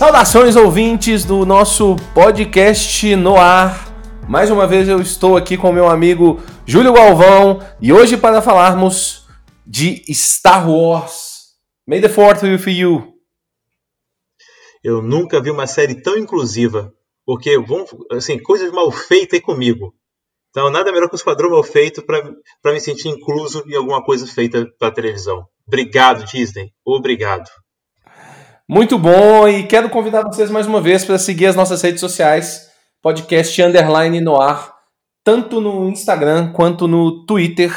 Saudações ouvintes do nosso podcast no ar. Mais uma vez eu estou aqui com meu amigo Júlio Galvão e hoje para falarmos de Star Wars. May the Fourth with you. Eu nunca vi uma série tão inclusiva, porque vão, assim, coisas mal feitas aí comigo. Então, nada melhor que o Esquadrão Mal Feito para me sentir incluso em alguma coisa feita para televisão. Obrigado, Disney. Obrigado. Muito bom, e quero convidar vocês mais uma vez para seguir as nossas redes sociais, podcast underline no ar, tanto no Instagram quanto no Twitter.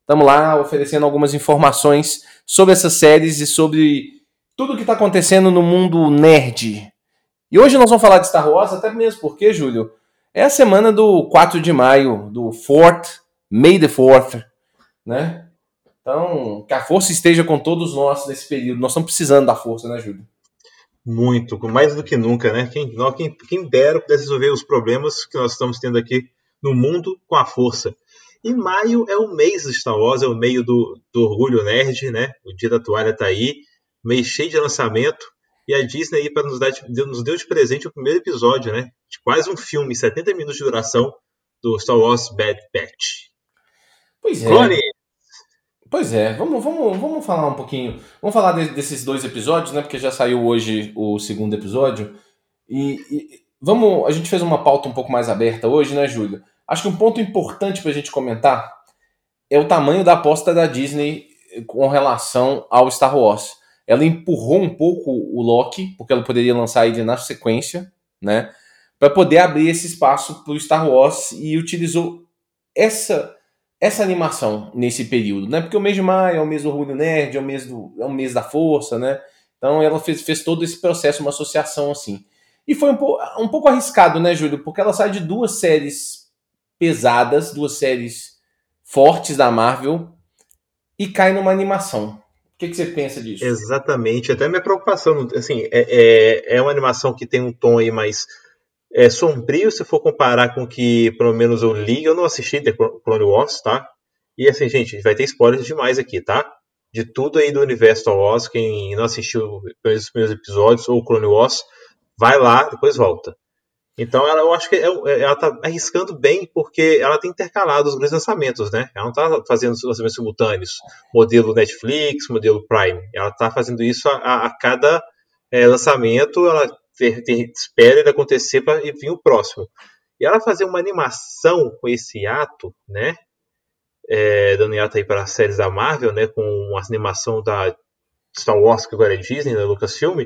Estamos lá oferecendo algumas informações sobre essas séries e sobre tudo o que está acontecendo no mundo nerd. E hoje nós vamos falar de Star Wars, até mesmo porque, Júlio, é a semana do 4 de maio, do 4th, May the 4th, né? Então, que a força esteja com todos nós nesse período. Nós estamos precisando da força, né, Júlio? Muito, mais do que nunca, né? Quem, quem, quem dera pudesse resolver os problemas que nós estamos tendo aqui no mundo com a força. E maio é o mês do Star Wars, é o meio do, do orgulho nerd, né? O dia da toalha está aí, mês cheio de lançamento. E a Disney aí para nos, dar, nos deu de presente o primeiro episódio, né? De quase um filme, 70 minutos de duração do Star Wars Bad Batch. Pois é. Clone. Pois é, vamos, vamos, vamos falar um pouquinho. Vamos falar de, desses dois episódios, né? Porque já saiu hoje o segundo episódio. E, e, vamos. A gente fez uma pauta um pouco mais aberta hoje, né, Júlio? Acho que um ponto importante para a gente comentar é o tamanho da aposta da Disney com relação ao Star Wars ela empurrou um pouco o Loki, porque ela poderia lançar ele na sequência, né? Para poder abrir esse espaço para o Star Wars e utilizou essa essa animação nesse período, né? Porque o mês de maio é o mês do orgulho nerd, é o mês do é o mês da força, né? Então ela fez, fez todo esse processo, uma associação assim. E foi um, po um pouco arriscado, né, Júlio? Porque ela sai de duas séries pesadas, duas séries fortes da Marvel e cai numa animação. O que, que, você pensa disso? Exatamente, até minha preocupação, assim, é, é, é uma animação que tem um tom aí mais é, sombrio, se for comparar com que, pelo menos, eu li, eu não assisti The Clone Wars, tá? E assim, gente, vai ter spoilers demais aqui, tá? De tudo aí do universo Star Wars, quem não assistiu os primeiros episódios ou Clone Wars, vai lá, depois volta. Então ela, eu acho que é, é, ela está arriscando bem porque ela tem intercalado os grandes lançamentos, né? Ela não está fazendo lançamentos simultâneos, modelo Netflix, modelo Prime. Ela está fazendo isso a, a cada é, lançamento, ela espera ele acontecer para vir o próximo. E ela fazer uma animação com esse ato, né? É, dando hiato aí para as séries da Marvel, né? Com uma animação da Star Wars, que agora é Disney, da Lucasfilm,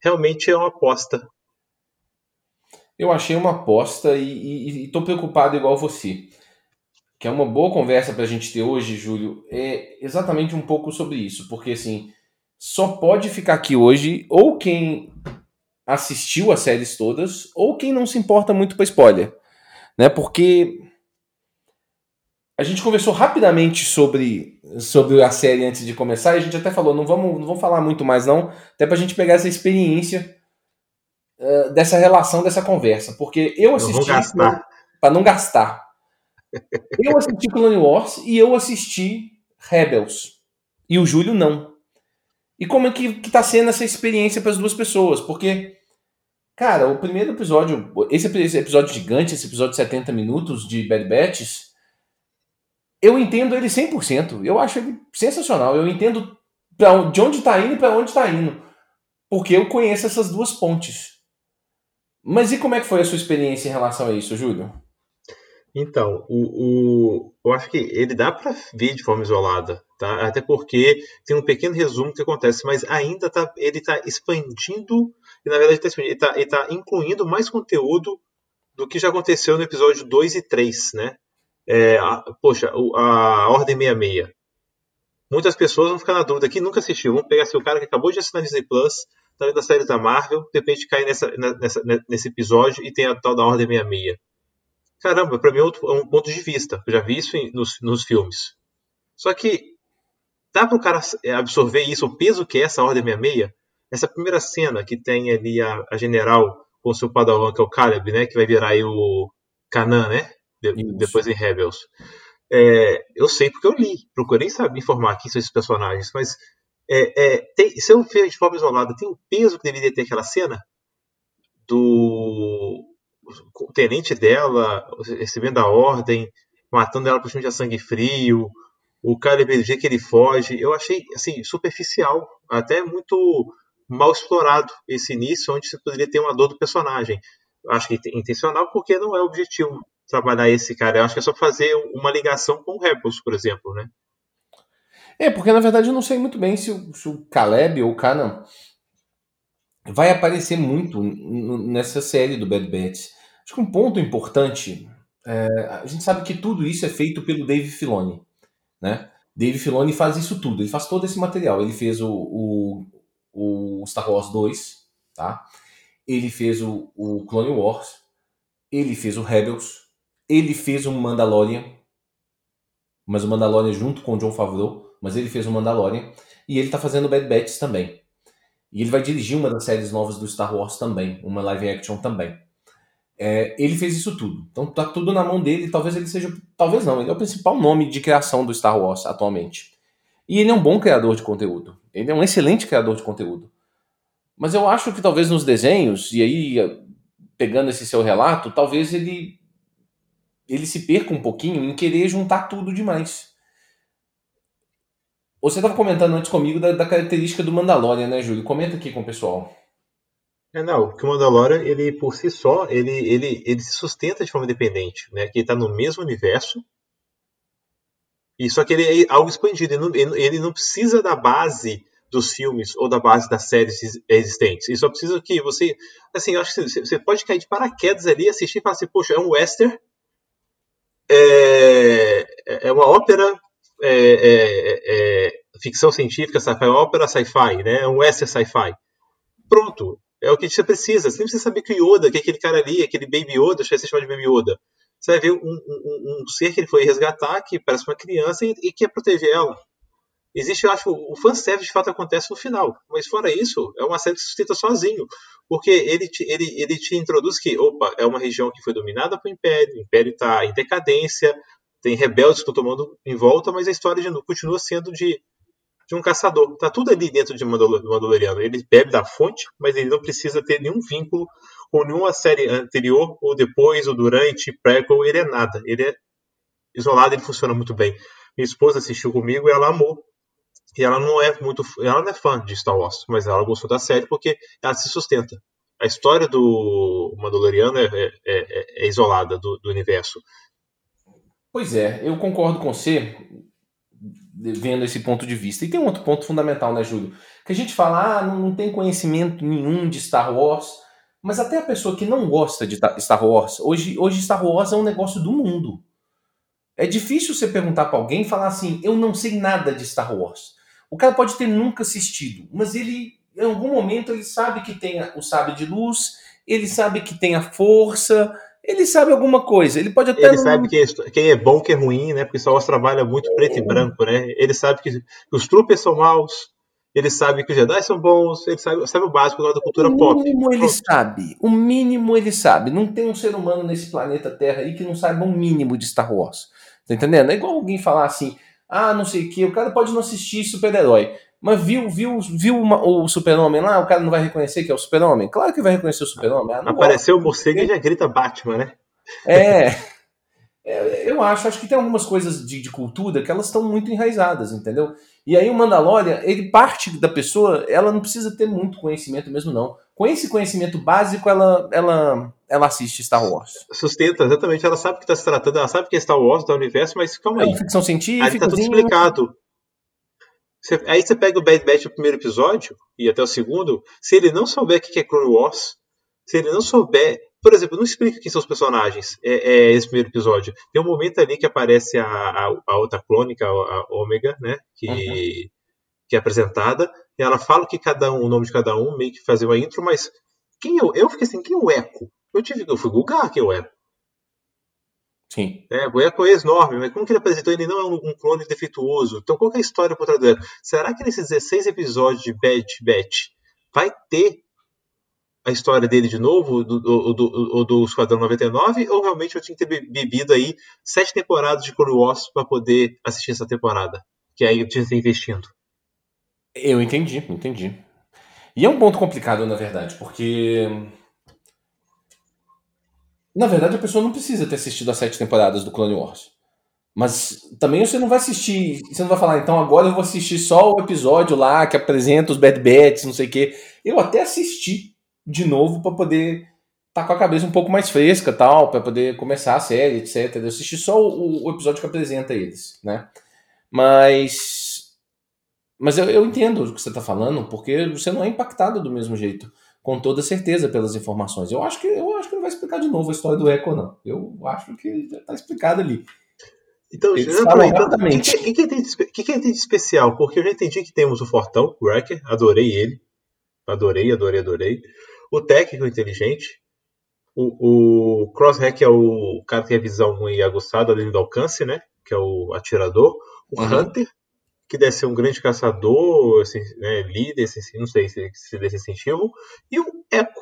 realmente é uma aposta eu achei uma aposta e estou preocupado igual você. Que é uma boa conversa para a gente ter hoje, Júlio, é exatamente um pouco sobre isso. Porque, assim, só pode ficar aqui hoje ou quem assistiu as séries todas ou quem não se importa muito com spoiler. Né? Porque a gente conversou rapidamente sobre, sobre a série antes de começar e a gente até falou, não vamos, não vamos falar muito mais não, até para a gente pegar essa experiência uh, dessa relação, dessa conversa. Porque eu assisti. Para não gastar. Eu assisti Clone Wars e eu assisti Rebels. E o Júlio não. E como é que, que tá sendo essa experiência para as duas pessoas? Porque, cara, o primeiro episódio, esse, episódio gigante, esse episódio de 70 minutos de Bad Batch, eu entendo ele 100%. Eu acho ele sensacional. Eu entendo pra, de onde está indo e para onde está indo. Porque eu conheço essas duas pontes. Mas e como é que foi a sua experiência em relação a isso, Júlio? Então, o, o, eu acho que ele dá para ver de forma isolada, tá? Até porque tem um pequeno resumo que acontece, mas ainda tá, ele está expandindo, e na verdade tá ele está tá incluindo mais conteúdo do que já aconteceu no episódio 2 e 3, né? É, a, poxa, a Ordem 66. Muitas pessoas vão ficar na dúvida que nunca assistiu. Vamos pegar seu cara que acabou de assinar Disney Plus, tá das séries da Marvel, de repente cai nessa, nessa, nesse episódio e tem a tal da Ordem 66. Caramba, pra mim é, outro, é um ponto de vista. Eu já vi isso em, nos, nos filmes. Só que dá para o cara absorver isso, o peso que é essa Ordem 66? Essa primeira cena que tem ali a, a general com o seu padawan, que é o Caleb, né? Que vai virar aí o Kanan, né? De, depois em Rebels. É, eu sei porque eu li, procurei saber informar quem são esses personagens, mas É, é, tem, se eu ver de forma isolada, tem o peso que deveria ter aquela cena do o tenente dela recebendo a ordem, matando ela por cima de sangue frio, o cara do jeito que ele foge. Eu achei assim superficial, até muito mal explorado esse início, onde você poderia ter uma dor do personagem. Acho que é intencional porque não é o objetivo trabalhar esse cara. Eu acho que é só fazer uma ligação com o Rebels, por exemplo, né? É, porque na verdade eu não sei muito bem se o, se o Caleb ou o Kanan vai aparecer muito nessa série do Bad Batch. Acho que um ponto importante, é, a gente sabe que tudo isso é feito pelo Dave Filoni, né? Dave Filoni faz isso tudo, ele faz todo esse material. Ele fez o, o, o Star Wars 2, tá? Ele fez o, o Clone Wars, ele fez o Rebels, ele fez o Mandalorian, mas o Mandalorian junto com o John Favreau, mas ele fez o Mandalorian, e ele tá fazendo Bad Batch também. E ele vai dirigir uma das séries novas do Star Wars também, uma live action também. É, ele fez isso tudo. Então tá tudo na mão dele. Talvez ele seja. Talvez não, ele é o principal nome de criação do Star Wars atualmente. E ele é um bom criador de conteúdo. Ele é um excelente criador de conteúdo. Mas eu acho que talvez nos desenhos, e aí pegando esse seu relato, talvez ele ele se perca um pouquinho em querer juntar tudo demais. Você estava comentando antes comigo da, da, característica do Mandalorian, né, Júlio? Comenta aqui com o pessoal. É, não, que o Mandalorian, ele por si só, ele, ele, ele se sustenta de forma independente, né? Que ele tá no mesmo universo, e só que ele é algo expandido, ele não, ele não precisa da base dos filmes ou da base das séries existentes. Ele só precisa que você. Assim, eu acho que você pode cair de paraquedas ali, assistir e falar assim, poxa, é um western, é, é uma ópera é, é, é, ficção científica, sci-fi, ópera sci-fi, né? Um western sci-fi. Pronto. É o que você precisa. Você nem precisa saber que o Yoda, que é aquele cara ali, aquele Baby Yoda, acho que você chama de Baby Yoda. Você vai ver um, um, um, ser que ele foi resgatar, que parece uma criança e, e quer proteger ela. Existe, eu acho, o fanservice de fato acontece no final. Mas fora isso, é uma série que se sustenta sozinho. Porque ele te, ele, ele te introduz que, opa, é uma região que foi dominada pelo Império, o Império está em decadência, tem rebeldes que estão tomando em volta, mas a história de, continua sendo de, de um caçador. Tá tudo ali dentro de Mandaloriano. Ele bebe da fonte, mas ele não precisa ter nenhum vínculo com nenhuma série anterior, ou depois, ou durante, prequel, ele é nada. Ele é isolado, ele funciona muito bem. Minha esposa assistiu comigo e ela amou. E ela não é muito, ela não é fã de Star Wars, mas ela gostou da série porque ela se sustenta. A história do Mandaloriano é, é, é, é isolada do, do universo. Pois é, eu concordo com você, vendo esse ponto de vista. E tem um outro ponto fundamental, né, Júlio? Que a gente fala, ah, não tem conhecimento nenhum de Star Wars, mas até a pessoa que não gosta de Star Wars, hoje, hoje Star Wars é um negócio do mundo. É difícil você perguntar para alguém e falar assim, eu não sei nada de Star Wars. O cara pode ter nunca assistido, mas ele, em algum momento, ele sabe que tem o sábio de luz, ele sabe que tem a força, ele sabe alguma coisa. Ele pode até. Ele não... sabe quem é, quem é bom, quem é ruim, né? Porque Star Wars trabalha muito preto e branco, né? Ele sabe que, os troopers são maus, ele sabe que os Jedi são bons, ele sabe, sabe o básico da cultura pop. O mínimo pop. ele sabe. O mínimo ele sabe. Não tem um ser humano nesse planeta Terra aí que não saiba o um mínimo de Star Wars. Tá entendendo? É igual alguém falar assim, ah, não sei o que, o cara pode não assistir super-herói. Mas viu, viu, viu uma, o super-homem lá, o cara não vai reconhecer que é o super-homem? Claro que vai reconhecer o super-homem. Ah, Apareceu o morcego e já grita Batman, né? É. é. Eu acho, acho que tem algumas coisas de, de cultura que elas estão muito enraizadas, entendeu? E aí o Mandalorian, ele parte da pessoa, ela não precisa ter muito conhecimento mesmo, não. Com esse conhecimento básico, ela, ela, ela assiste Star Wars. Sustenta, exatamente. Ela sabe o que está se tratando, ela sabe que é Star Wars, do universo, mas calma aí. É ficção científica. Aí tá tudo explicado. Você, aí você pega o Bad Batch do primeiro episódio e até o segundo, se ele não souber o que é Clone Wars, se ele não souber. Por exemplo, não explica quem são os personagens é, é esse primeiro episódio. Tem um momento ali que aparece a, a, a outra clônica, a, a Ômega, né? Que, uhum. que é apresentada. E ela fala que cada um, o nome de cada um, meio que fazer uma intro, mas quem eu, eu fiquei assim, quem é o Echo? Eu, tive, eu fui googar quem é o Echo. Sim. É, o Echo é enorme, mas como que ele apresentou? Ele não é um, clone defeituoso. Então qual é a história por trás do Echo? Será que nesses 16 episódios de Bad Batch vai ter a história dele de novo, do, do, do, do Esquadrão 99, ou realmente eu tinha que ter bebido aí sete temporadas de Clone Wars para poder assistir essa temporada? Que aí eu tinha que ter investindo. Eu entendi, entendi. E é um ponto complicado, na verdade, porque. Na verdade, a pessoa não precisa ter assistido as sete temporadas do Clone Wars. Mas também você não vai assistir. Você não vai falar, então agora eu vou assistir só o episódio lá que apresenta os Bad Bats, não sei o quê. Eu até assisti de novo para poder tá com a cabeça um pouco mais fresca, tal, para poder começar a série, etc. Eu assisti só o, o episódio que apresenta eles, né? Mas mas eu, eu entendo o que você está falando, porque você não é impactado do mesmo jeito, com toda certeza, pelas informações. Eu acho que eu acho que não vai explicar de novo a história do Echo, não. Eu acho que já está explicado ali. Então, exatamente. O que, que, tem, que, que tem de especial? Porque eu já entendi que temos o Fortão, o Wrecker, adorei ele. Adorei, adorei, adorei. O técnico inteligente. O, o Crosshack é o cara que tem a visão muito aguçada além do alcance, né? Que é o atirador. O uhum. Hunter, que deve ser um grande caçador, assim, né, líder, assim, não sei se, se desse incentivo, e o Eco.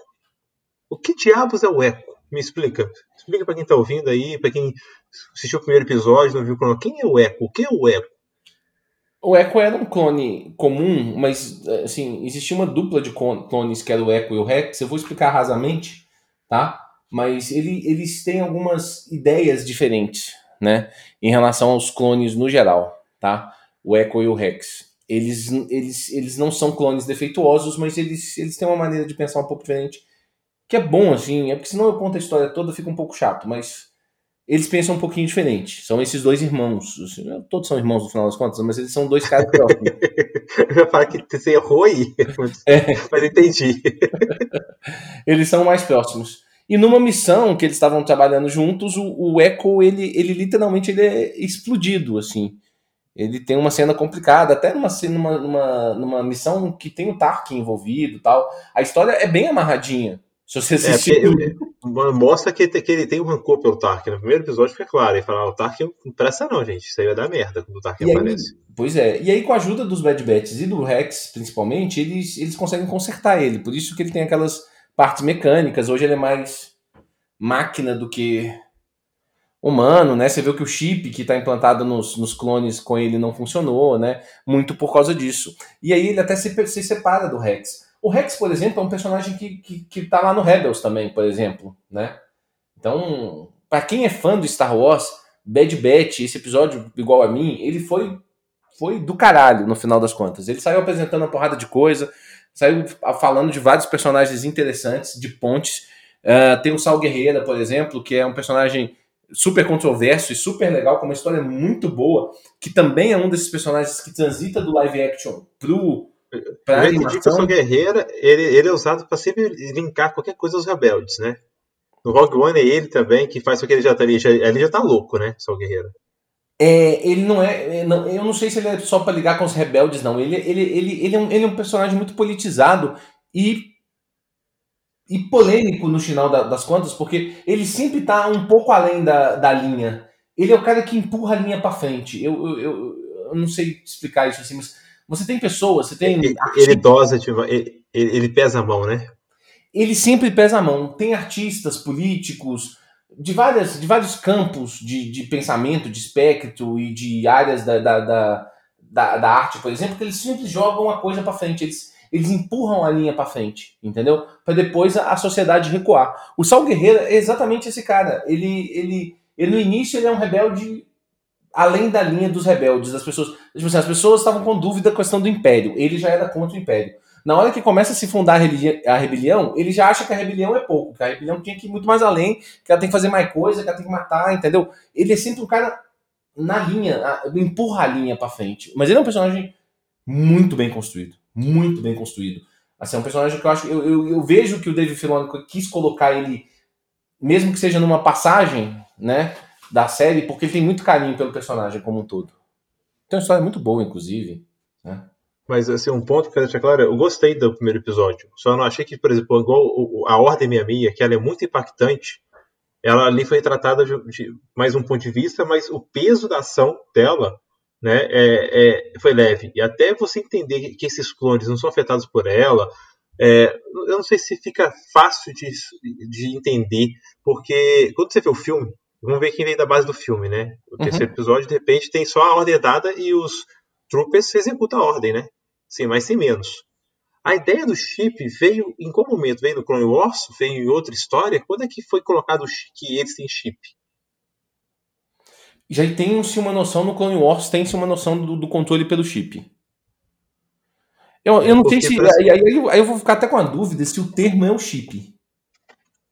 O que diabos é o Eco? Me explica. Explica para quem está ouvindo aí, para quem assistiu o primeiro episódio, não viu o Quem é o Eco? O que é o Eco? O Echo era um clone comum, mas assim, existia uma dupla de clones que era o Echo e o Rex. Eu vou explicar rasamente, tá? Mas ele, eles têm algumas ideias diferentes, né? Em relação aos clones no geral, tá? O Echo e o Rex. Eles, eles, eles não são clones defeituosos, mas eles, eles têm uma maneira de pensar um pouco diferente. Que é bom, assim, é porque senão eu conto a história toda, fica um pouco chato, mas eles pensam um pouquinho diferente. São esses dois irmãos. Assim, todos são irmãos no final das contas, mas eles são dois caras próximos. eu ia falar que você errou aí, é. mas entendi. eles são mais próximos. E numa missão que eles estavam trabalhando juntos, o, o Echo, ele, ele literalmente ele é explodido, assim ele tem uma cena complicada, até numa, numa, numa, numa missão que tem o Tarkin envolvido tal. A história é bem amarradinha. Se você é, assistir. É, mostra que, que, ele tem um rancor pelo Tarkin. No primeiro episódio fica claro. Ele fala: ah, o Tarkin não presta, não, gente. Isso aí vai dar merda quando o Tarkin e aparece. Aí, pois é. E aí, com a ajuda dos Bad Bats e do Rex, principalmente, eles, eles conseguem consertar ele. Por isso que ele tem aquelas partes mecânicas. Hoje ele é mais máquina do que humano, né? Você viu que o chip que está implantado nos, nos, clones com ele não funcionou, né? Muito por causa disso. E aí ele até se, se separa do Rex. O Rex, por exemplo, é um personagem que, que, que tá lá no Rebels também, por exemplo, né? Então, para quem é fã do Star Wars, Bad Batch, esse episódio igual a mim, ele foi foi do caralho no final das contas. Ele saiu apresentando uma porrada de coisa, saiu falando de vários personagens interessantes, de pontes. Uh, tem o Sal Guerreira, por exemplo, que é um personagem super controverso e super legal, com uma história muito boa, que também é um desses personagens que transita do live action pro pra eu animação. Guerreira, ele, ele é usado para sempre linkar qualquer coisa aos rebeldes, né? No Rogue One é ele também que faz o que ele já tá ali, já, ali já tá louco, né? Só Guerreira. É, ele não é. Não, eu não sei se ele é só para ligar com os rebeldes, não. Ele, ele, ele, ele, é um, ele é um personagem muito politizado e e polêmico no final da, das contas, porque ele sempre tá um pouco além da, da linha. Ele é o cara que empurra a linha para frente. Eu, eu, eu, eu, não sei explicar isso assim, mas você tem pessoas, você tem. Ele, ele dosa, tipo, ele, ele pesa a mão, né? Ele sempre pesa a mão. Tem artistas, políticos, de, várias, de vários campos de, de pensamento, de espectro e de áreas da, da, da, da, da arte, por exemplo, que eles sempre jogam a coisa para frente. Eles, eles empurram a linha para frente, entendeu? Para depois a, a, sociedade recuar. O Sal Guerreiro é exatamente esse cara. Ele, ele, ele no início ele é um rebelde além da linha dos rebeldes, das pessoas. Tipo assim, as pessoas estavam com dúvida da questão do império. Ele já era contra o império. Na hora que começa a se fundar a, a rebelião, ele já acha que a rebelião é pouco, que a rebelião tinha que ir muito mais além, que ela tem que fazer mais coisa, que ela tem que matar, entendeu? Ele é sempre um cara na linha, empurra a linha para frente. Mas ele é um personagem muito bem construído muito bem construído. Assim, é um personagem que eu acho. Eu, eu, eu vejo que o David Filoni quis colocar ele, mesmo que seja numa passagem, né? Da série, porque ele tem muito carinho pelo personagem como um todo. Tem uma história muito boa, inclusive. Né? Mas, assim, um ponto que eu quero deixar claro, eu gostei do primeiro episódio. Só não achei que, por exemplo, igual a Ordem Minha Minha, que ela é muito impactante, ela ali foi tratada de, de mais um ponto de vista, mas o peso da ação dela né, é, é, foi leve. E até você entender que esses clones não são afetados por ela, é, eu não sei se fica fácil de, de entender, porque quando você vê o filme, vamos ver quem veio da base do filme, né? O uhum. terceiro episódio, de repente, tem só a ordem dada e os troopers executam a ordem, né? sem mais sem menos. A ideia do chip veio em qual momento? Veio no Clone Wars? Veio em outra história? Quando é que foi colocado que eles têm chip? Já tem-se uma noção no Clone Wars, tem-se uma noção do, do, controle pelo chip. Eu, eu não sei se. Aí, aí, aí, eu vou ficar até com a dúvida se o termo é o chip.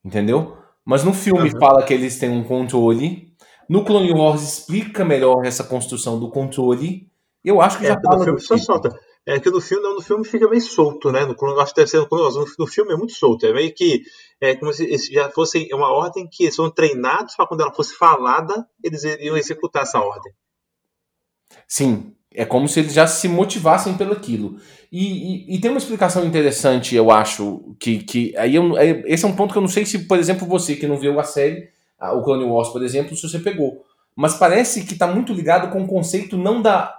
Entendeu? Mas no filme uhum. fala que eles têm um controle. No Clone Wars explica melhor essa construção do controle. Eu acho que é, já fala. Filme só solta. É que no filme, não, no filme fica meio solto, né? No, acho que deve ser no, no, filme é muito solto. É meio que é como se já fosse uma ordem que eles são treinados para quando ela fosse falada, eles iriam executar essa ordem. Sim, é como se eles já se motivassem pelo aquilo. E, e, e, tem uma explicação interessante, eu acho, que, que aí eu, esse é um ponto que eu não sei se, por exemplo, você que não viu a série, o Clone Wars, por exemplo, se você pegou. Mas parece que está muito ligado com o conceito não da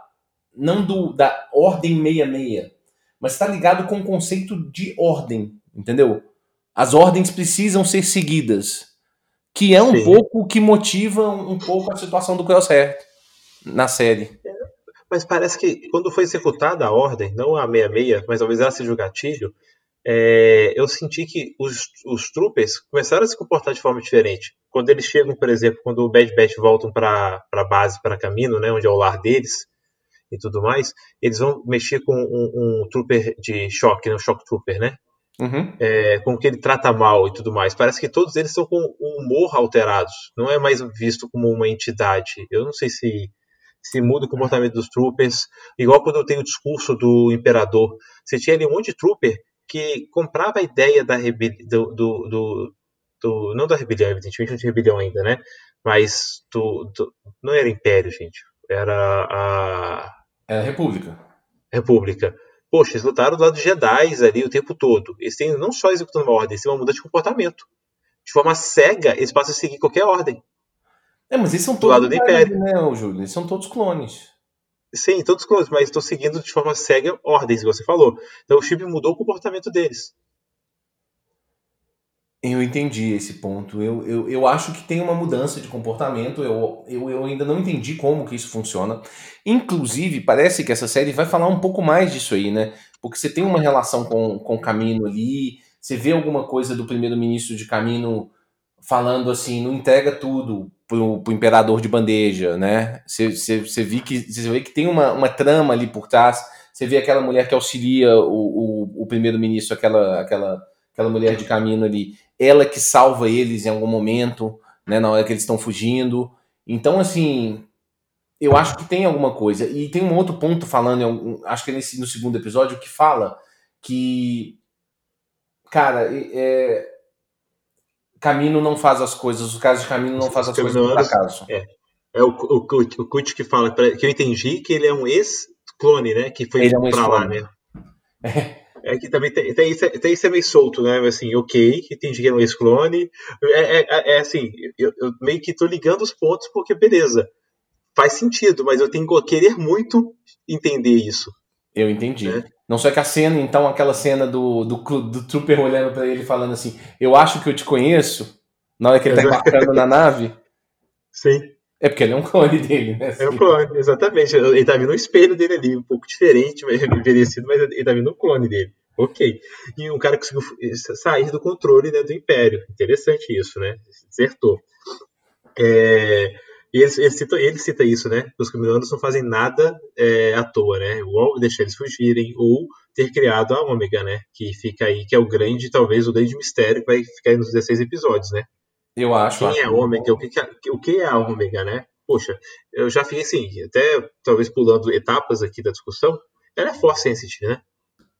não do, da ordem 66, mas está ligado com o conceito de ordem, entendeu? As ordens precisam ser seguidas, que é um Sim. pouco o que motiva um pouco a situação do Crosshair na série. Mas parece que quando foi executada a ordem, não a 66, mas talvez ela seja o gatilho, é, eu senti que os, os troopers começaram a se comportar de forma diferente. Quando eles chegam, por exemplo, quando o Bad Batch voltam para a base, para Camino, né, onde é o lar deles, e tudo mais, eles vão mexer com um, um trooper de choque, né, um shock trooper, né? Uhum. É, com que ele trata mal e tudo mais. Parece que todos eles estão com o humor alterados. Não é mais visto como uma entidade. Eu não sei se se muda o comportamento dos troopers. Igual quando eu tenho o discurso do imperador. Você tinha ali um monte de trooper que comprava a ideia da rebelião. Do, do, do, do, não da rebelião, evidentemente não tinha rebelião ainda, né? Mas do, do, não era império, gente. Era a. Era a República. República. Poxa, eles lutaram do lado de Jedi ali o tempo todo. Eles têm não só executando uma ordem, eles têm uma mudança de comportamento. De forma cega, eles passam a seguir qualquer ordem. É, mas eles são todos. Do lado do Império. Né, Júlio? Eles são todos clones. Sim, todos clones, mas estão seguindo de forma cega ordens, que você falou. Então o chip mudou o comportamento deles. Eu entendi esse ponto. Eu, eu, eu acho que tem uma mudança de comportamento. Eu, eu, eu ainda não entendi como que isso funciona. Inclusive, parece que essa série vai falar um pouco mais disso aí, né? Porque você tem uma relação com, com Camino ali, você vê alguma coisa do primeiro-ministro de Camino falando assim, não entrega tudo pro, pro imperador de bandeja, né? Você, você, você, vê que, você vê que tem uma, uma trama ali por trás. Você vê aquela mulher que auxilia o, o, o primeiro-ministro, aquela, aquela, aquela mulher de Camino ali ela que salva eles em algum momento, né, na hora que eles estão fugindo. Então, assim, eu acho que tem alguma coisa. E tem um outro ponto falando, acho que é nesse, no segundo episódio, que fala que, cara, é, Camino não faz as coisas, o caso de Camino não faz as coisas por acaso. É, é o, o, o, o Kut que fala, que eu entendi que ele é um ex-clone, né, que foi ele é um pra lá, né. É. É que também tem, tem, isso, tem isso é meio solto, né? Assim, ok, entendi que é um ex-clone. É, é, é, é, assim, eu, eu, meio que tô ligando os pontos porque, beleza, faz sentido, mas eu tenho que querer muito entender isso. Eu entendi. Né? Não só que a cena, então, aquela cena do, do, do Trooper olhando para ele falando assim, eu acho que eu te conheço, na hora que ele tá embarcando na nave. Sim. É porque ele é um clone dele, né? É um clone, exatamente. Ele tá vendo um espelho dele ali, um pouco diferente, mas envelhecido, mas ele tá vendo um clone dele. Ok. E um cara conseguiu sair do controle né, do Império. Interessante isso, né? Acertou. É, ele, ele, cita, ele cita isso, né? Os Caminoanos não fazem nada é, à toa, né? Ou deixar eles fugirem, ou ter criado a Ômega, né? Que fica aí, que é o grande, talvez, o grande mistério que vai ficar aí nos 16 episódios, né? Eu acho. Quem é Ômega? O que, que, é, o que é a Ômega, né? Poxa, eu já fiquei assim, até talvez pulando etapas aqui da discussão, ela é force sensitive, né?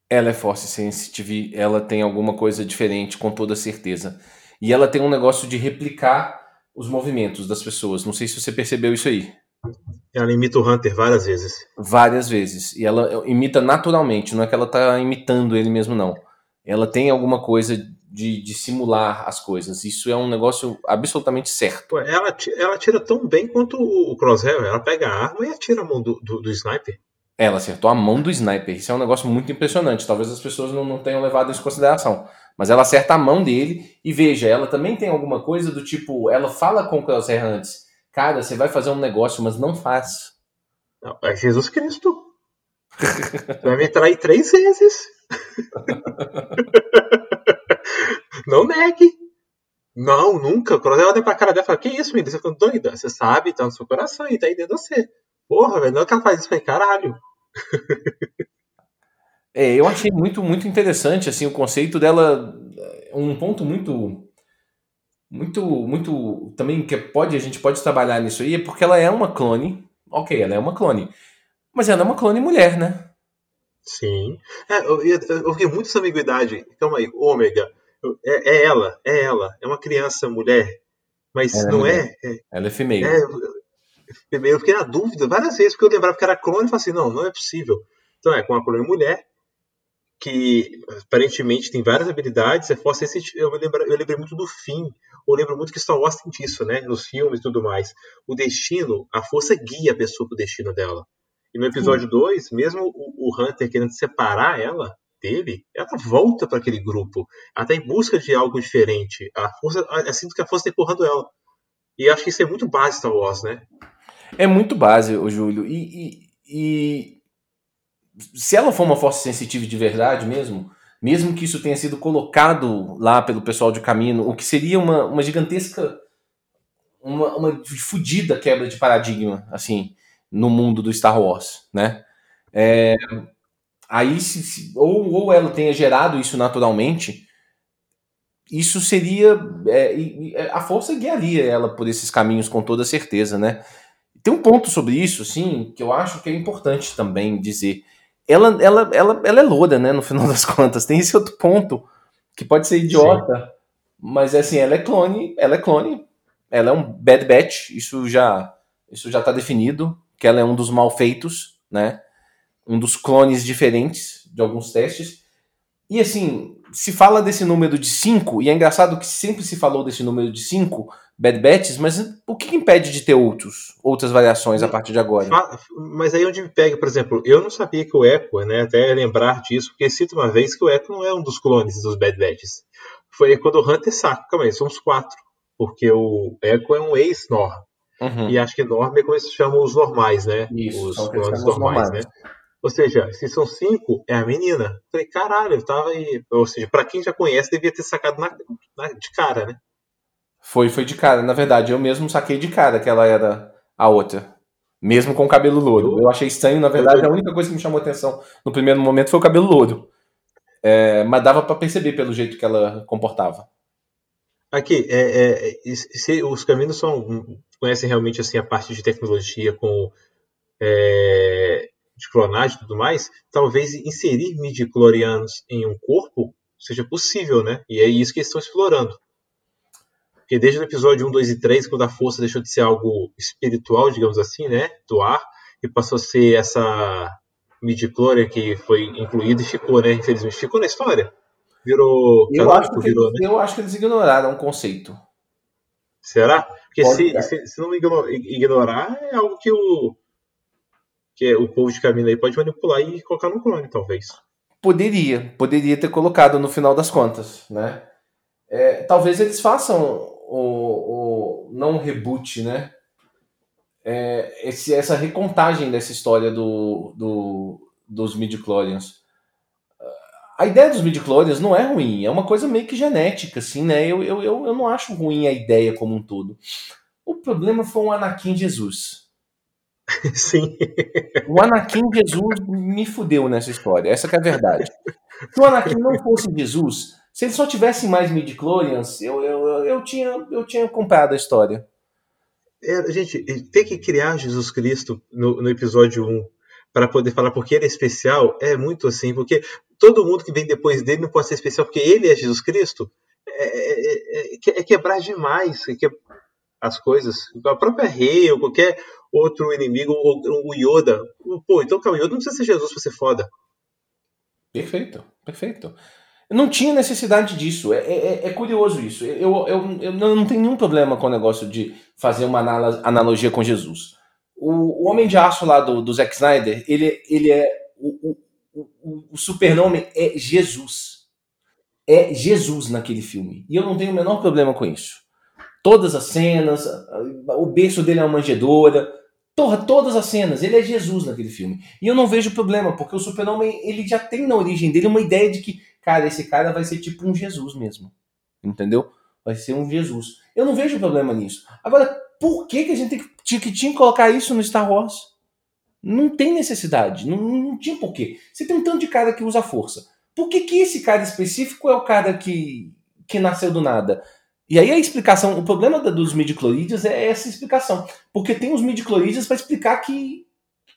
Ela é force sensitive, ela tem alguma coisa diferente, com toda certeza. E ela tem um negócio de replicar os movimentos das pessoas. Não sei se você percebeu isso aí. Ela imita o Hunter várias vezes. Várias vezes. E ela imita naturalmente, não é que ela tá imitando ele mesmo, não. Ela tem alguma coisa de, de, simular as coisas. Isso é um negócio absolutamente certo. Ela, ela tira tão bem quanto o Crosshair. Ela pega a arma e atira a mão do, do, do, sniper. Ela acertou a mão do sniper. Isso é um negócio muito impressionante. Talvez as pessoas não, não tenham levado isso em consideração. Mas ela acerta a mão dele e veja, ela também tem alguma coisa do tipo, ela fala com o Crosshair antes, cara, você vai fazer um negócio, mas não faz. Não, é Jesus Cristo. Você vai me trair três vezes. não negue. Não, nunca. Quando ela olha pra cara dela e fala, que isso, menina? Você ficou doida? Você sabe, tá no seu coração e tá aí dentro de você. Porra, velho, não é que ela faz isso, foi caralho. é, eu achei muito, muito interessante, assim, o conceito dela, um ponto muito, muito, muito, também que pode, a gente pode trabalhar nisso aí, é porque ela é uma clone, ok, ela é uma clone, mas ela é uma clone mulher, né? Sim. É, eu, eu, eu vi muito essa ambiguidade. Calma aí, ômega. É, é, ela, é ela. É uma criança, mulher. Mas ela é não é, é, Ela é female. É, eu fiquei na dúvida várias vezes, porque eu lembrava que era clone e falei assim: não, não é possível. Então é com uma clone mulher, que aparentemente tem várias habilidades, é força Eu, lembro, eu lembrei muito do fim. Eu lembro muito que Star Wars tem disso, né? Nos filmes e tudo mais. O destino, a força guia a pessoa pro destino dela. E no episódio 2, mesmo o, o, Hunter querendo separar ela dele, ela volta para aquele grupo. Tá em busca de algo diferente. A força, é sinto que a força tá empurrando ela. E acho que isso é muito base Star Wars, né? É muito base, o Júlio. E, e, e, se ela for uma força sensitiva de verdade mesmo, mesmo que isso tenha sido colocado lá pelo pessoal de caminho, o que seria uma, uma gigantesca, uma, uma fodida quebra de paradigma, assim no mundo do Star Wars, né? É, aí, se, se, ou, ou ela tenha gerado isso naturalmente, isso seria. É, é, a força guiaria ela por esses caminhos com toda certeza, né? Tem um ponto sobre isso, sim, que eu acho que é importante também dizer. Ela, ela, ela, ela é loura, né? No final das contas. Tem esse outro ponto que pode ser idiota, sim. mas assim, ela é clone, ela é clone, ela é um bad batch, isso já, isso já tá definido que ela é um dos malfeitos, né? Um dos clones diferentes de alguns testes. E assim, se fala desse número de 5, e é engraçado que sempre se falou desse número de 5 Bad Batches, mas o que impede de ter outros, outras variações a partir de agora? Mas aí onde me pega, por exemplo, eu não sabia que o Echo, né, até lembrar disso, porque cito uma vez que o Echo não é um dos clones dos Bad Batches. Foi quando o Hunter saca, calma aí, somos quatro, porque o Echo é um ex-Nor, Uhum. E acho que norma é como eles chamam os normais, né? Isso, os clones normais, normais, né? Ou seja, se são cinco, é a menina. Falei, caralho, eu tava aí. Ou seja, pra quem já conhece, devia ter sacado na, na, de cara, né? Foi, foi de cara. Na verdade, eu mesmo saquei de cara que ela era a outra. Mesmo com o cabelo louro. Eu achei estranho, na verdade, a única coisa que me chamou atenção no primeiro momento foi o cabelo louro. É, mas dava para perceber pelo jeito que ela comportava. Aqui, é, é, se, os caminhos são conhecem realmente assim a parte de tecnologia com é, de clonagem e tudo mais, talvez inserir midi-chlorianos em um corpo seja possível, né? E é isso que eles estão explorando. Porque desde o episódio 1, 2 e 3, quando a força deixou de ser algo espiritual, digamos assim, né? Do ar, e passou a ser essa midi que foi incluída e ficou, né? Infelizmente, ficou na história. Virou eu acho que, virou, né? Eu acho que eles ignoraram o conceito. Será? Porque se, se, se, não ignorar, é algo que o, que o povo de caminho aí pode manipular e colocar no clone, talvez. Poderia, poderia ter colocado no final das contas, né? É, talvez eles façam o, o não reboot, né? É, esse, essa recontagem dessa história do, do dos midi-chlorians a ideia dos midichlorians não é ruim, é uma coisa meio que genética, assim, né? Eu, eu, eu, eu não acho ruim a ideia como um todo. O problema foi o Anakin Jesus. Sim. O Anakin Jesus me fudeu nessa história, essa é a verdade. Se o Anakin não fosse Jesus, se ele só tivesse mais midichlorians, eu, eu, eu, tinha, eu tinha comprado a história. É, gente, tem que criar Jesus Cristo no, no episódio 1 para poder falar porque ele é especial é muito assim, porque todo mundo que vem depois dele não pode ser especial porque ele é Jesus Cristo. É, é, é, é quebrar demais é que, as coisas. A própria rei ou qualquer outro inimigo, ou o Yoda. Pô, então calma, o Yoda não precisa ser Jesus para ser foda. Perfeito, perfeito. Não tinha necessidade disso. É, é, é curioso isso. Eu, eu, eu não tenho nenhum problema com o negócio de fazer uma analogia com Jesus. O, o Homem de Aço lá do, do Zack Snyder, ele, ele é. O, o, o supernome é Jesus. É Jesus naquele filme. E eu não tenho o menor problema com isso. Todas as cenas, o berço dele é uma manjedora, Torra todas as cenas, ele é Jesus naquele filme. E eu não vejo problema, porque o Super-Homem, ele já tem na origem dele uma ideia de que, cara, esse cara vai ser tipo um Jesus mesmo. Entendeu? Vai ser um Jesus. Eu não vejo problema nisso. Agora, por que, que a gente tem que, que tinha que colocar isso no Star Wars? Não tem necessidade. Não, não tinha porquê. Você tem um tanto de cara que usa força. Por que, que esse cara específico é o cara que, que nasceu do nada? E aí a explicação, o problema dos midichloridians é essa explicação. Porque tem os midichloridians para explicar que,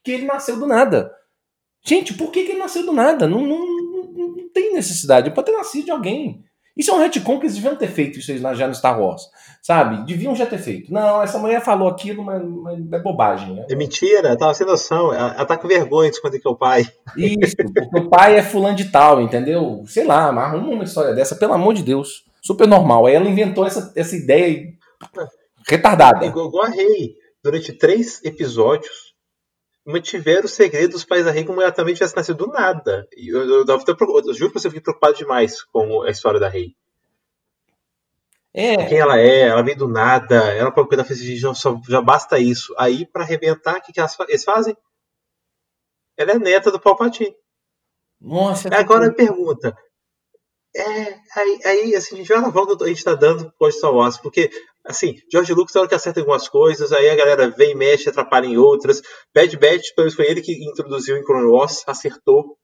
que ele nasceu do nada. Gente, por que, que ele nasceu do nada? Não, não, não, não tem necessidade. Pode ter nascido de alguém. Isso é um retcon que eles deviam ter feito isso já no Star Wars, sabe? Deviam já ter feito. Não, essa mulher falou aquilo, mas, mas é bobagem. Né? É mentira, tava sem noção. Ela, ela tá com vergonha de esconder que é o pai. Isso, porque o pai é fulano de tal, entendeu? Sei lá, mas arruma uma história dessa, pelo amor de Deus. Super normal. Aí ela inventou essa, essa ideia retardada. Igual a Rei. Durante três episódios, mantiveram o segredo dos pais da Rei como ela também tivesse nascido do nada. Eu, eu, eu, eu, juro que você fiquei preocupado demais com a história da Rei. É. Quem ela é, ela veio do nada, ela pode cuidar já, já basta isso. Aí, para arrebentar, o que, que eles fazem? Ela é neta do Palpatine. Nossa. Agora a pergunta: é, aí, aí assim, a gente vai volta, a gente tá dando com Star Wars, porque, assim, George Lucas é hora que acerta algumas coisas, aí a galera vem, mexe, atrapalha em outras. Bad Batch, pelo menos foi ele que introduziu em Clone Wars, acertou,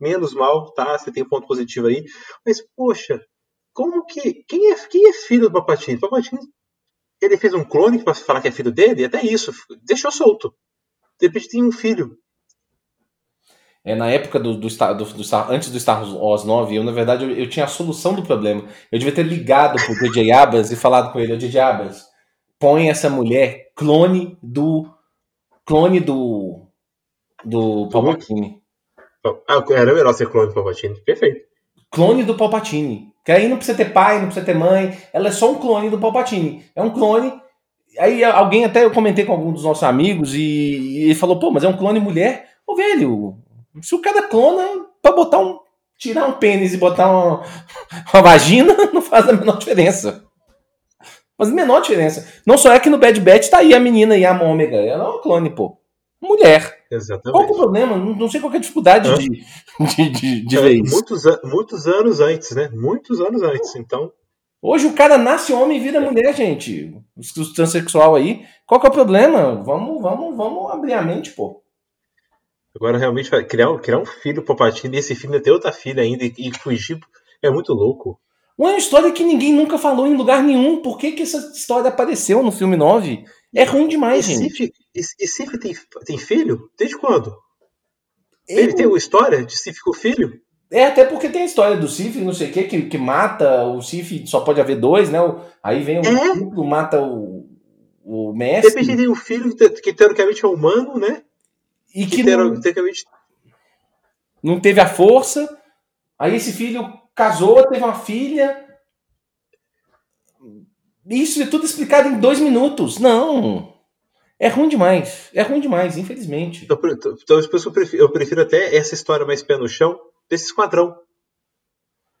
menos mal, tá? Você tem um ponto positivo aí. Mas, poxa, como que. Quem é, quem é filho do Palpatine? O Palpatine, ele fez um clone para falar que é filho dele, até isso, deixou solto. De repente tem um filho. É, na época do, do, do, do, antes do Star Wars 9, eu, na verdade, eu, eu, tinha a solução do problema. Eu devia ter ligado pro DJ Abrams e falado com ele, DJ Abrams, põe essa mulher clone do clone do do Palpatine. Ah, era melhor ser clone do Palpatine. Perfeito. Clone do Palpatine. Que aí não precisa ter pai, não precisa ter mãe. Ela é só um clone do Palpatine. É um clone. Aí alguém até eu comentei com algum dos nossos amigos e, e ele falou, pô, mas é um clone mulher. Ô, velho, se o cara clona pra botar um. tirar um pênis e botar uma, uma vagina, não faz a menor diferença. Faz a menor diferença. Não só é que no Bad Batch tá aí a menina e a Ômega. Ela é uma clone, pô. Mulher. Exatamente. Qual é o problema? Não, sei qual é a dificuldade de, de, de, de é, ver isso. Muitos, muitos anos antes, né? Muitos anos antes, então. Hoje o cara nasce homem e vira mulher, gente. Os transexual aí. Qual que é o problema? Vamos, vamos, vamos abrir a mente, pô. Agora realmente criar, criar um filho pro Palpatine e esse filho ter outra filha ainda e, e fugir é muito louco. Uma história que ninguém nunca falou em lugar nenhum. Por que, que essa história apareceu no filme 9? É ruim demais, e gente. Sif, e, e Sif tem, tem filho? Desde quando? Eu... Ele tem uma história de Sif com filho? É, até porque tem a história do Sif, não sei o que, que, que mata o Sif, só pode haver dois, né? Aí vem o é? mata o, o mestre. De repente tem um filho que teoricamente é humano, né? E que, que não, não teve a força. Aí esse filho casou, teve uma filha. Isso é tudo explicado em dois minutos. Não. É ruim demais. É ruim demais, infelizmente. Então, então, eu, prefiro, eu prefiro até essa história mais pé no chão desse esquadrão.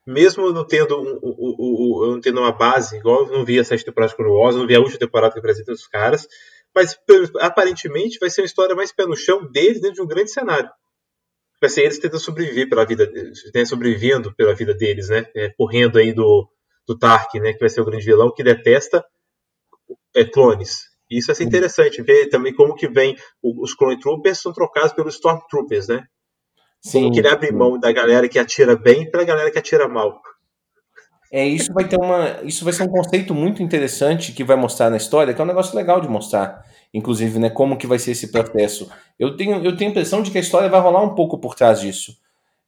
Mesmo não tendo, um, um, um, não tendo uma base, igual eu não vi a sete temporada de Clone Wars, não vi a última temporada que apresenta os caras, mas aparentemente vai ser uma história mais pé no chão deles dentro de um grande cenário. Vai ser eles tentando sobreviver pela vida, né, sobrevivendo pela vida deles, né? É, correndo aí do, do Tark, né? Que vai ser o grande vilão que detesta é, clones. E isso vai ser interessante ver também como que vem os Clone Troopers são trocados pelos Stormtroopers, né? Sim. Como que ele abre mão da galera que atira bem pela galera que atira mal. É, isso vai ter uma. Isso vai ser um conceito muito interessante que vai mostrar na história, que é um negócio legal de mostrar. Inclusive, né, como que vai ser esse processo. Eu tenho, eu tenho a impressão de que a história vai rolar um pouco por trás disso.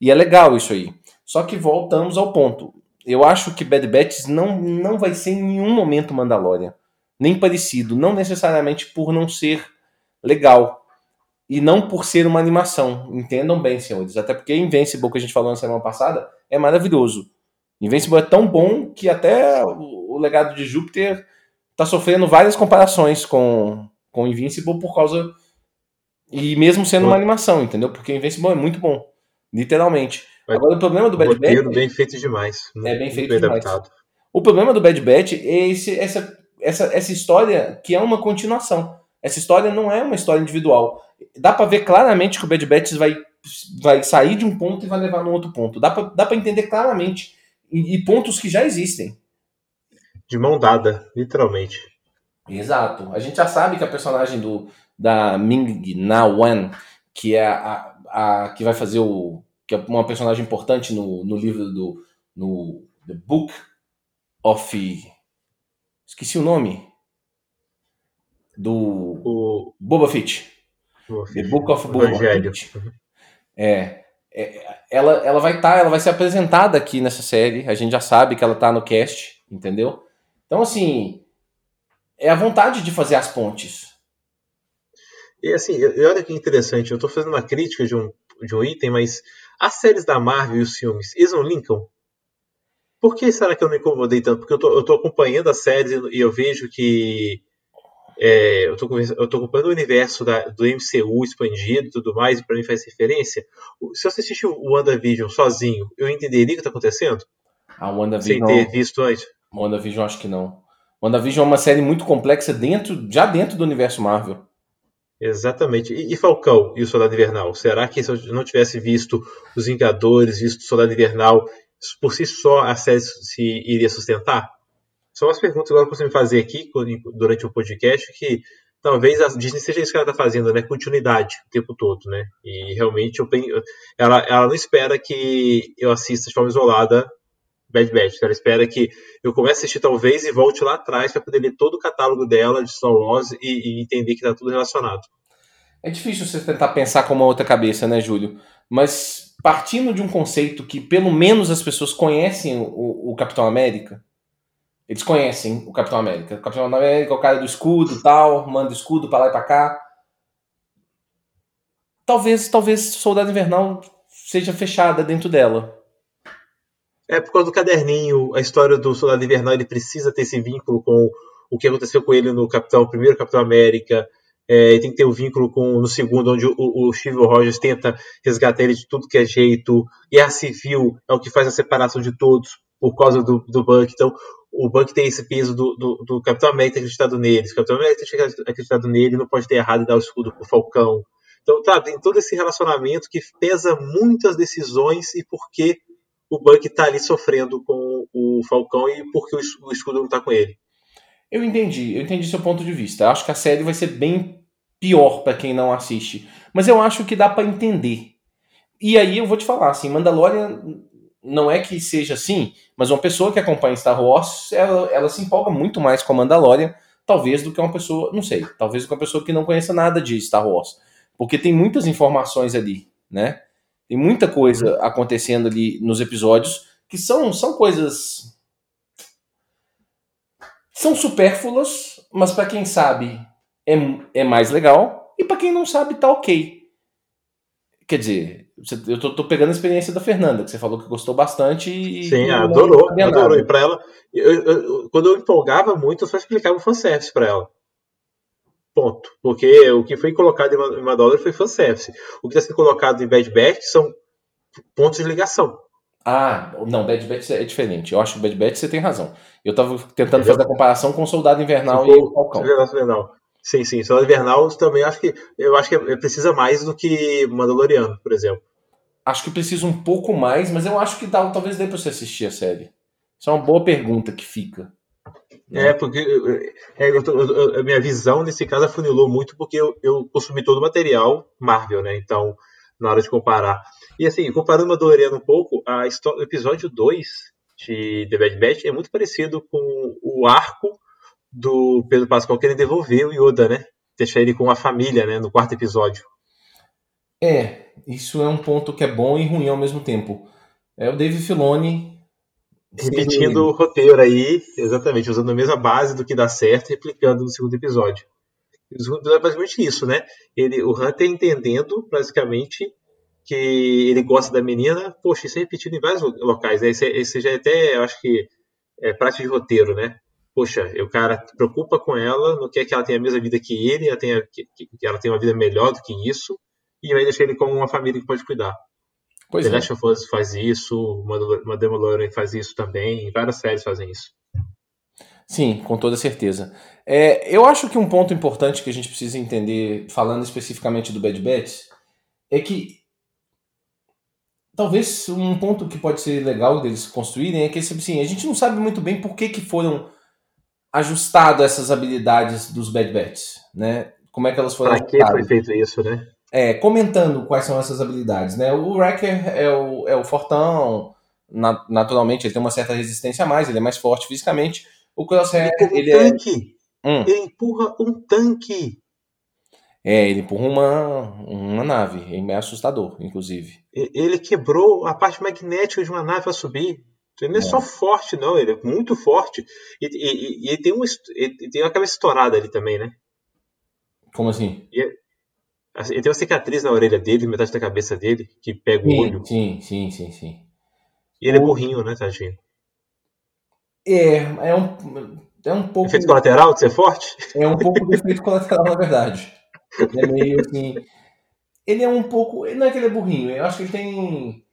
E é legal isso aí. Só que voltamos ao ponto. Eu acho que Bad Batch não, não vai ser em nenhum momento Mandalorian. Nem parecido. Não necessariamente por não ser legal. E não por ser uma animação. Entendam bem, senhores. Até porque Invincible, que a gente falou na semana passada, é maravilhoso. Invincible é tão bom que até o, o legado de Júpiter está sofrendo várias comparações com, com Invincible por causa. E mesmo sendo uma animação, entendeu? Porque Invincible é muito bom. Literalmente. Mas Agora o problema do Bad Batch. bem feito demais. É bem feito bem demais. Adaptado. O problema do Bad Batch é esse, essa, essa, essa história que é uma continuação. Essa história não é uma história individual. Dá para ver claramente que o Bad Batch vai, vai sair de um ponto e vai levar no outro ponto. Dá para dá pra entender claramente. E, e pontos que já existem. De mão dada, literalmente. Exato. A gente já sabe que a personagem do, da Ming Na Wan, que é a, a, que vai fazer o. que é uma personagem importante no, no livro do. no The Book of. Esqueci o nome. Do. O... Boba Fett. The Book of Boba Fett. É, é, ela, ela vai estar, tá, ela vai ser apresentada aqui nessa série. A gente já sabe que ela tá no cast, entendeu? Então, assim, é a vontade de fazer as pontes. E assim, olha que interessante, eu estou fazendo uma crítica de um, de um item, mas as séries da Marvel e os filmes, eles não linkam? Por que será que eu não incomodei tanto? Porque eu tô acompanhando as séries e eu vejo que é, eu, tô, eu tô acompanhando o universo da, do MCU expandido e tudo mais, e para mim faz referência. Se você assistir o WandaVision sozinho, eu entenderia o que está acontecendo? A WandaVision. Sem ter visto antes. WandaVision, acho que não. WandaVision é uma série muito complexa dentro, já dentro do universo Marvel. Exatamente. E, e, Falcão e o Soldado Invernal? Será que se eu não tivesse visto os Vingadores, visto o Soldado Invernal, por si só a série se iria sustentar? São as perguntas que você me fazer aqui durante o podcast que talvez a Disney seja isso que ela está fazendo, né? Continuidade o tempo todo, né? E realmente eu, ela, ela não espera que eu assista de forma isolada Bad Batch. Ela espera que eu comece a assistir talvez e volte lá atrás para poder ler todo o catálogo dela de Star Wars e, e entender que está tudo relacionado. É difícil você tentar pensar com uma outra cabeça, né, Júlio? Mas partindo de um conceito que pelo menos as pessoas conhecem o, o Capitão América, eles conhecem o Capitão América. O Capitão América é o cara do escudo, tal, manda escudo para lá e para cá. Talvez, talvez Soldado Invernal seja fechada dentro dela. É por causa do caderninho, a história do Soldado Invernal, ele precisa ter esse vínculo com o que aconteceu com ele no Capitão, primeiro Capitão América. É, tem que ter o um vínculo com no segundo, onde o, o Steve Rogers tenta resgatar ele de tudo que é jeito. Guerra Civil é o que faz a separação de todos por causa do, do Buck. Então, o Buck tem esse peso do, do, do Capitão América acreditado nele. O Capitão América acreditado nele, não pode ter errado e dar o escudo pro Falcão. Então, tá, tem todo esse relacionamento que pesa muitas decisões e por que o Buck está ali sofrendo com o Falcão e porque o escudo não está com ele. Eu entendi, eu entendi seu ponto de vista. Acho que a série vai ser bem pior para quem não assiste, mas eu acho que dá para entender. E aí eu vou te falar, assim, Mandalorian não é que seja assim, mas uma pessoa que acompanha Star Wars, ela, ela se empolga muito mais com a Mandalorian, talvez do que uma pessoa, não sei, talvez do que uma pessoa que não conheça nada de Star Wars, porque tem muitas informações ali, né? Tem muita coisa acontecendo ali nos episódios que são, são coisas. São supérfluas, mas para quem sabe é, é mais legal, e para quem não sabe tá ok. Quer dizer, eu tô, tô, pegando a experiência da Fernanda, que você falou que gostou bastante. E Sim, adorou, adorou. E para ela, eu, eu, quando eu empolgava muito, eu só explicava o fanservice para ela. Ponto. Porque o que foi colocado em Mandalorian foi fanservice. O que está sendo colocado em Bad Batch são pontos de ligação. Ah, não, Bad Batch é diferente. Eu acho que Bad Batch você tem razão. Eu estava tentando Entendeu? fazer a comparação com o Soldado Invernal e o Falcão. Invernal. Sim, sim. Soldado Invernal também acho que eu acho que precisa mais do que Mandaloriano, por exemplo. Acho que precisa um pouco mais, mas eu acho que dá, talvez dê para você assistir a série. Isso é uma boa pergunta que fica. É, porque é, eu eu, a minha visão nesse caso afunilou muito porque eu, eu consumi todo o material Marvel, né? Então, na hora de comparar. E assim, comparando Mandaloriano um pouco, a história, o episódio 2 de The Bad Batch é muito parecido com o arco do Pedro Pascal querendo devolver o Yoda, né? Deixar ele com a família, né? No quarto episódio. É, isso é um ponto que é bom e ruim ao mesmo tempo. É o Dave Filoni repetindo o roteiro aí, exatamente, usando a mesma base do que dá certo, replicando no segundo episódio. O segundo episódio é basicamente isso, né? Ele, o Hunter entendendo, basicamente, que ele gosta da menina, poxa, isso é repetido em vários locais, né? Esse, esse já é até, eu acho que, é prática de roteiro, né? Poxa, o cara se preocupa com ela, não quer que ela tenha a mesma vida que ele, ela tenha, que, que ela tenha uma vida melhor do que isso, e vai deixar ele com uma família que pode cuidar. Pois The é. Last of Us faz isso, Mandalorian faz isso também, várias séries fazem isso. Sim, com toda certeza. É, eu acho que um ponto importante que a gente precisa entender, falando especificamente do Bad Batch, é que talvez um ponto que pode ser legal deles construírem é que assim, a gente não sabe muito bem por que, que foram ajustadas essas habilidades dos Bad Batch, né? Como é que elas foram Para que foi feito isso, né? É, comentando quais são essas habilidades, né? O Wrecker é o, é o fortão, naturalmente ele tem uma certa resistência a mais, ele é mais forte fisicamente. O Crosshair, ele, ele um é... tanque. Hum. Ele empurra um tanque. É, ele empurra uma, uma nave, é assustador, inclusive. Ele quebrou a parte magnética de uma nave a subir. Ele não é, é, só forte, não, ele é muito forte. E, e, e ele, tem um, ele tem uma cabeça estourada ali também, né? Como assim? E, assim, ele tem uma cicatriz na orelha dele, metade da cabeça dele, que pega sim, o olho. Sim, sim, sim, sim. E ele o... é burrinho, né, tadinho? É, é um, é um pouco. Efeito colateral de ser forte? É um pouco do efeito colateral, na verdade. Ele é meio assim. Ele é um pouco. Não é que ele é burrinho, eu acho que ele tem.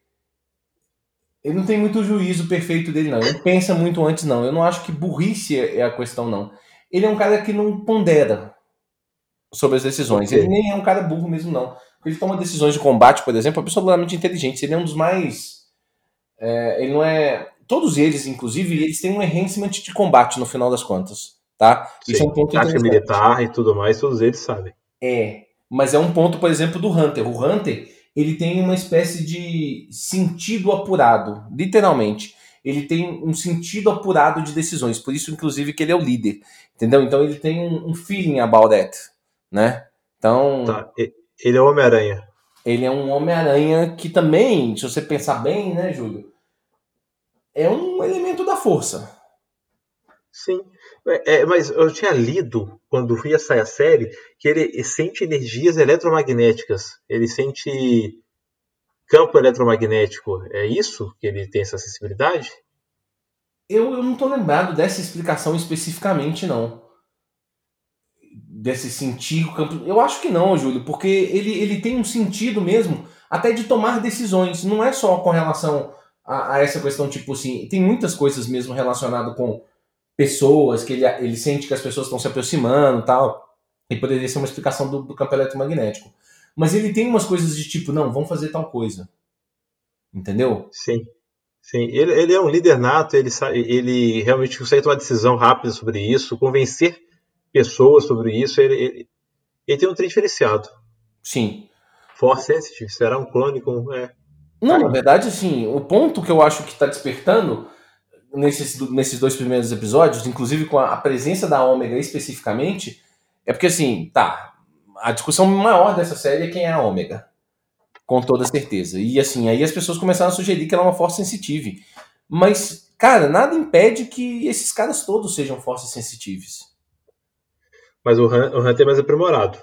Ele não tem muito juízo perfeito dele, não. Ele pensa muito antes, não. Eu não acho que burrice é a questão, não. Ele é um cara que não pondera sobre as decisões. Ele nem é um cara burro mesmo, não. Ele toma decisões de combate, por exemplo, absolutamente inteligente. Ele é um dos mais. É, ele não é. Todos eles, inclusive, eles têm um enhancement de combate no final das contas. Tá? Sim, Isso é um ponto tática militar e tudo mais, todos eles sabem. É, mas é um ponto, por exemplo, do Hunter. O Hunter, ele tem uma espécie de sentido apurado, literalmente. Ele tem um sentido apurado de decisões, por isso, inclusive, que ele é o líder, entendeu? Então ele tem um, feeling about that, né? Então... Tá. Ele é o Homem-Aranha. Ele é um Homem-Aranha que também, se você pensar bem, né, Júlio? É um elemento da força. Sim. É, é, mas eu tinha lido, quando ia sair a série, que ele sente energias eletromagnéticas. Ele sente campo eletromagnético. É isso que ele tem essa sensibilidade? Eu, eu não estou lembrado dessa explicação especificamente, não. Desse sentir o campo. Eu acho que não, Júlio, porque ele, ele tem um sentido mesmo até de tomar decisões. Não é só com relação a, a essa questão, tipo assim. Tem muitas coisas mesmo relacionadas com pessoas, que ele, ele sente que as pessoas estão se aproximando tal. E poderia ser uma explicação do, do campo eletromagnético. Mas ele tem umas coisas de tipo, não, vamos fazer tal coisa. Entendeu? Sim. Sim, ele, ele é um líder nato, ele, ele realmente consegue tomar decisão rápida sobre isso, convencer pessoas sobre isso. Ele, ele, ele tem um trem diferenciado. Sim. Force Sensitive, será um clone com. É. Não, na verdade, assim, o ponto que eu acho que está despertando nesses, nesses dois primeiros episódios, inclusive com a, presença da Ômega especificamente, é porque assim, tá, a discussão maior dessa série é quem é a Ômega. Com toda certeza. E assim, aí as pessoas começaram a sugerir que ela é uma force sensitive. Mas, cara, nada impede que esses caras todos sejam forces sensitives. Mas o Han, o Han tem mais aprimorado.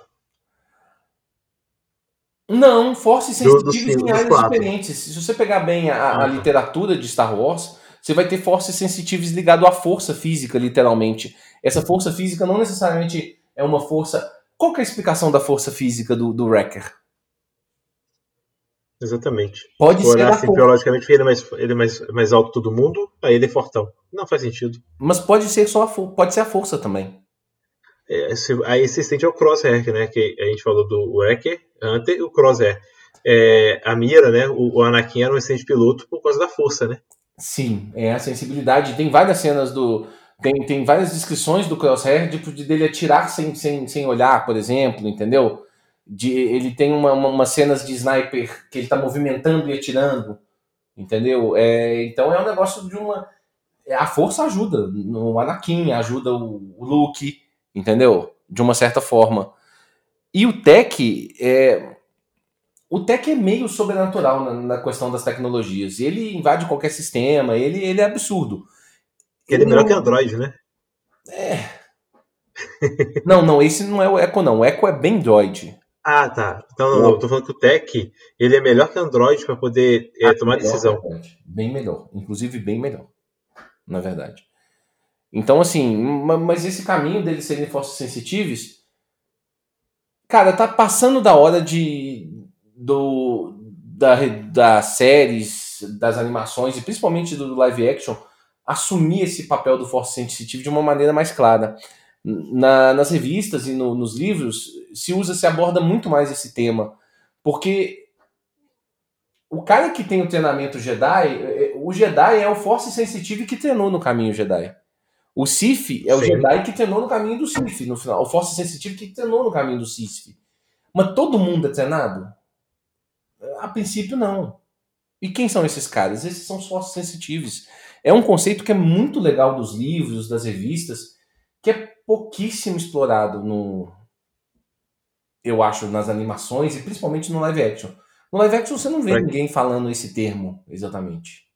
Não, forces sensitives em áreas diferentes. Se você pegar bem a, a, ah, tá. literatura de Star Wars, você vai ter forças sensitivas ligado à força física, literalmente. Essa força física não necessariamente é uma força. Qual que é a explicação da força física do, do Wrecker? Exatamente. Pode Se ser. Assim, biologicamente, ele é, mais, ele é mais, mais alto que todo mundo, aí ele é fortão. Não faz sentido. Mas pode ser só a, pode ser a força também. É, aí assistente é o Crosshair, né? Que a gente falou do Wrecker, Hunter e o Crosshair. É, a Mira, né? O, o Anakin era um excelente piloto por causa da força, né? Sim, é a sensibilidade. Tem várias cenas do. Tem, tem várias descrições do Crosshair de, de dele atirar sem, sem, sem olhar, por exemplo, entendeu? De, ele tem uma, uma, umas cenas de sniper que ele tá movimentando e atirando, entendeu? É, então é um negócio de uma. A força ajuda no Anakin, ajuda o, o Luke, entendeu? De uma certa forma. E o Tech, é, o Tech é meio sobrenatural na, na, questão das tecnologias. Ele invade qualquer sistema, ele, ele é absurdo. Ele, ele é melhor não... que Android, né? É. não, não, esse não é o Echo, não. O Echo é bem Droid. Ah, tá. Então, não, não, eu tô falando que o Tech ele é melhor que Android para poder é, ah, tomar decisão. Bem melhor. Inclusive, bem melhor. Na verdade. Então, assim, mas esse caminho deles serem forças sensitivas, cara, tá passando da hora de, do, da, das séries, das animações e principalmente do live action assumir esse papel do Force Sensitive de uma maneira mais clara. Na, nas revistas e no, nos livros se usa, se aborda muito mais esse tema, porque o cara que tem o treinamento Jedi, é, o Jedi é o Force Sensitive que treinou no caminho Jedi. O Sith é o Sim. Jedi que treinou no caminho do Sith no final. O Force Sensitive que treinou no caminho do Sith. Mas todo mundo é treinado? A princípio, não. E quem são esses caras? Esses são os Force Sensitives. É um conceito que é muito legal dos livros, das revistas, que é pouquíssimo explorado no. Eu acho, nas animações e principalmente no live action. No live action você não vê ninguém falando esse termo exatamente.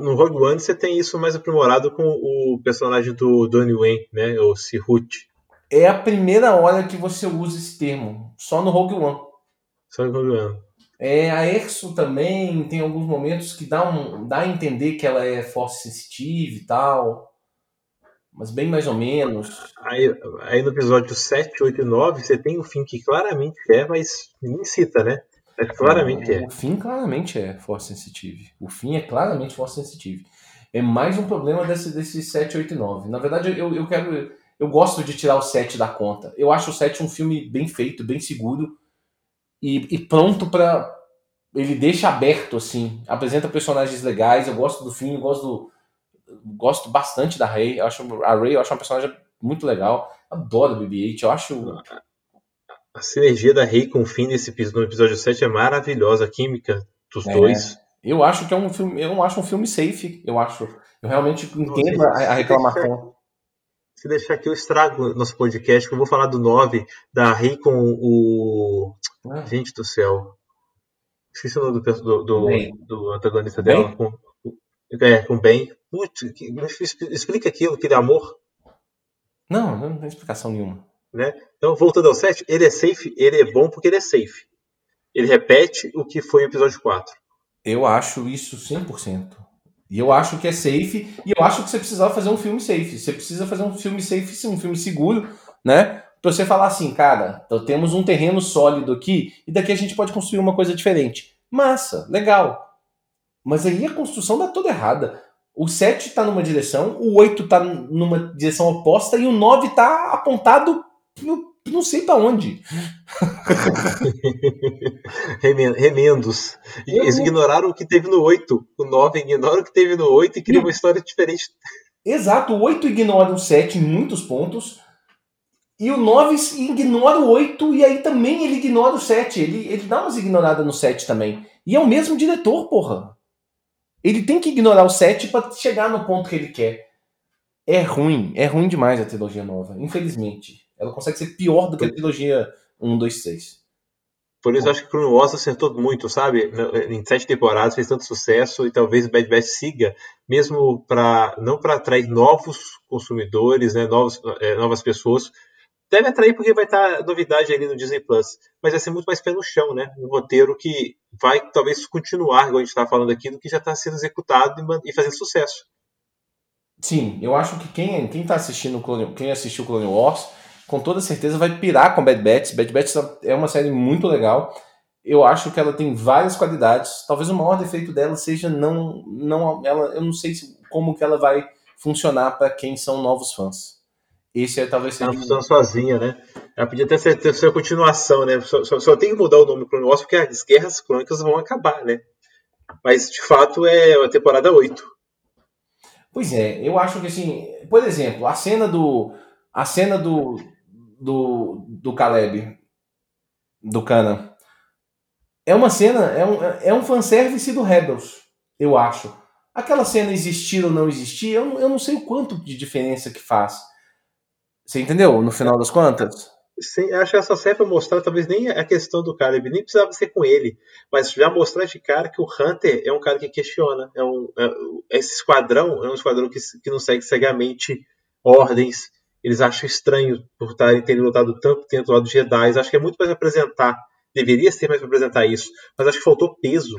No Rogue One você tem isso mais aprimorado com o personagem do Donnie Wayne, né? O Sihut. É a primeira hora que você usa esse termo. Só no Rogue One. Só no Rogue One. É, a Exo também tem alguns momentos que dá, um, dá a entender que ela é force sensitive e tal mas bem mais ou menos. Aí, aí no episódio 7, 8 e 9, você tem o fim que claramente é, mas ninguém cita, né? É claramente é. O fim claramente é Force Sensitive. O fim é claramente Force Sensitive. É mais um problema desse, desse 7, 8 e 9. Na verdade, eu, eu quero. Eu gosto de tirar o 7 da conta. Eu acho o 7 um filme bem feito, bem seguro e, e pronto para Ele deixa aberto, assim. Apresenta personagens legais. Eu gosto do fim, eu gosto do, gosto bastante da Rey. Eu acho a Rey eu acho uma personagem muito legal. Adoro BB-8. Eu acho a sinergia da Rey com o Finn nesse no episódio 7 é maravilhosa, a química dos é, dois. Eu acho que é um filme, eu não acho um filme safe, eu acho. Eu realmente entendo a, a reclamação. Se deixar aqui eu estrago nosso podcast, que eu vou falar do 9, da Rey com o. Ah. Gente do céu. Esqueci o nome do, do, do, do antagonista dela. Com, é, com Ben. Putz, explica aquilo, aquele amor. Não, não tem explicação nenhuma. Né? Então, voltando ao 7, ele é safe, ele é bom porque ele é safe. Ele repete o que foi o episódio 4. Eu acho isso 100%. E eu acho que é safe, e eu acho que você precisava fazer um filme safe. Você precisa fazer um filme safe, um filme seguro, né? Pra você falar assim, cara, então temos um terreno sólido aqui, e daqui a gente pode construir uma coisa diferente. Massa, legal. Mas aí a construção dá toda errada. O 7 está numa direção, o 8 está numa direção oposta e o 9 está apontado não sei para onde. Remendos. Eles ignoraram o que teve no 8. O 9 ignora o que teve no 8 e cria uma história diferente. Exato, o 8 ignora o 7 em muitos pontos. E o 9 ignora o 8 e aí também ele ignora o 7. Ele, ele dá umas ignoradas no 7 também. E é o mesmo diretor, porra. Ele tem que ignorar o 7 para chegar no ponto que ele quer. É ruim, é ruim demais a trilogia nova, infelizmente. Ela consegue ser pior do que a trilogia 1, 2, 3. Por isso Bom. acho que Chrono Wars acertou muito, sabe? Em sete temporadas fez tanto sucesso e talvez Bad Batch siga, mesmo para não para atrair novos consumidores, né, novos, é, novas pessoas. Deve atrair porque vai estar novidade ali no Disney Plus, mas vai ser muito mais pé no chão, né? Um roteiro que vai talvez continuar, igual a gente está falando aqui, do que já está sendo executado e fazendo sucesso. Sim, eu acho que quem quem está assistindo Clone, quem assistiu Clone Wars com toda certeza vai pirar com Bad Batch. Bad Batch é uma série muito legal. Eu acho que ela tem várias qualidades. Talvez o maior defeito dela seja não, não ela, eu não sei se, como que ela vai funcionar para quem são novos fãs. Esse é talvez seja. Ela funciona sozinha, né? Ela podia até ser, ter sua continuação, né? Só, só, só, tem que mudar o nome Clone Wars porque as guerras crônicas vão acabar, né? Mas de fato é a temporada 8. Pois é, eu acho que assim, por exemplo, a cena do. A cena do, do, do Caleb, do Cana. É uma cena, é um, é um fanservice do Rebels, eu acho. Aquela cena existir ou não existir, eu, eu não sei o quanto de diferença que faz. Você entendeu, no final das contas? Sim, acho que essa série para mostrar talvez nem a questão do Caleb, nem precisava ser com ele, mas já mostrar de cara que o Hunter é um cara que questiona. É um, é, esse esquadrão é um esquadrão que, que não segue cegamente ordens, eles acham estranho por estarem terem lutado tanto tempo do lado dos Jedi. Acho que é muito mais apresentar, deveria ser mais para apresentar isso, mas acho que faltou peso,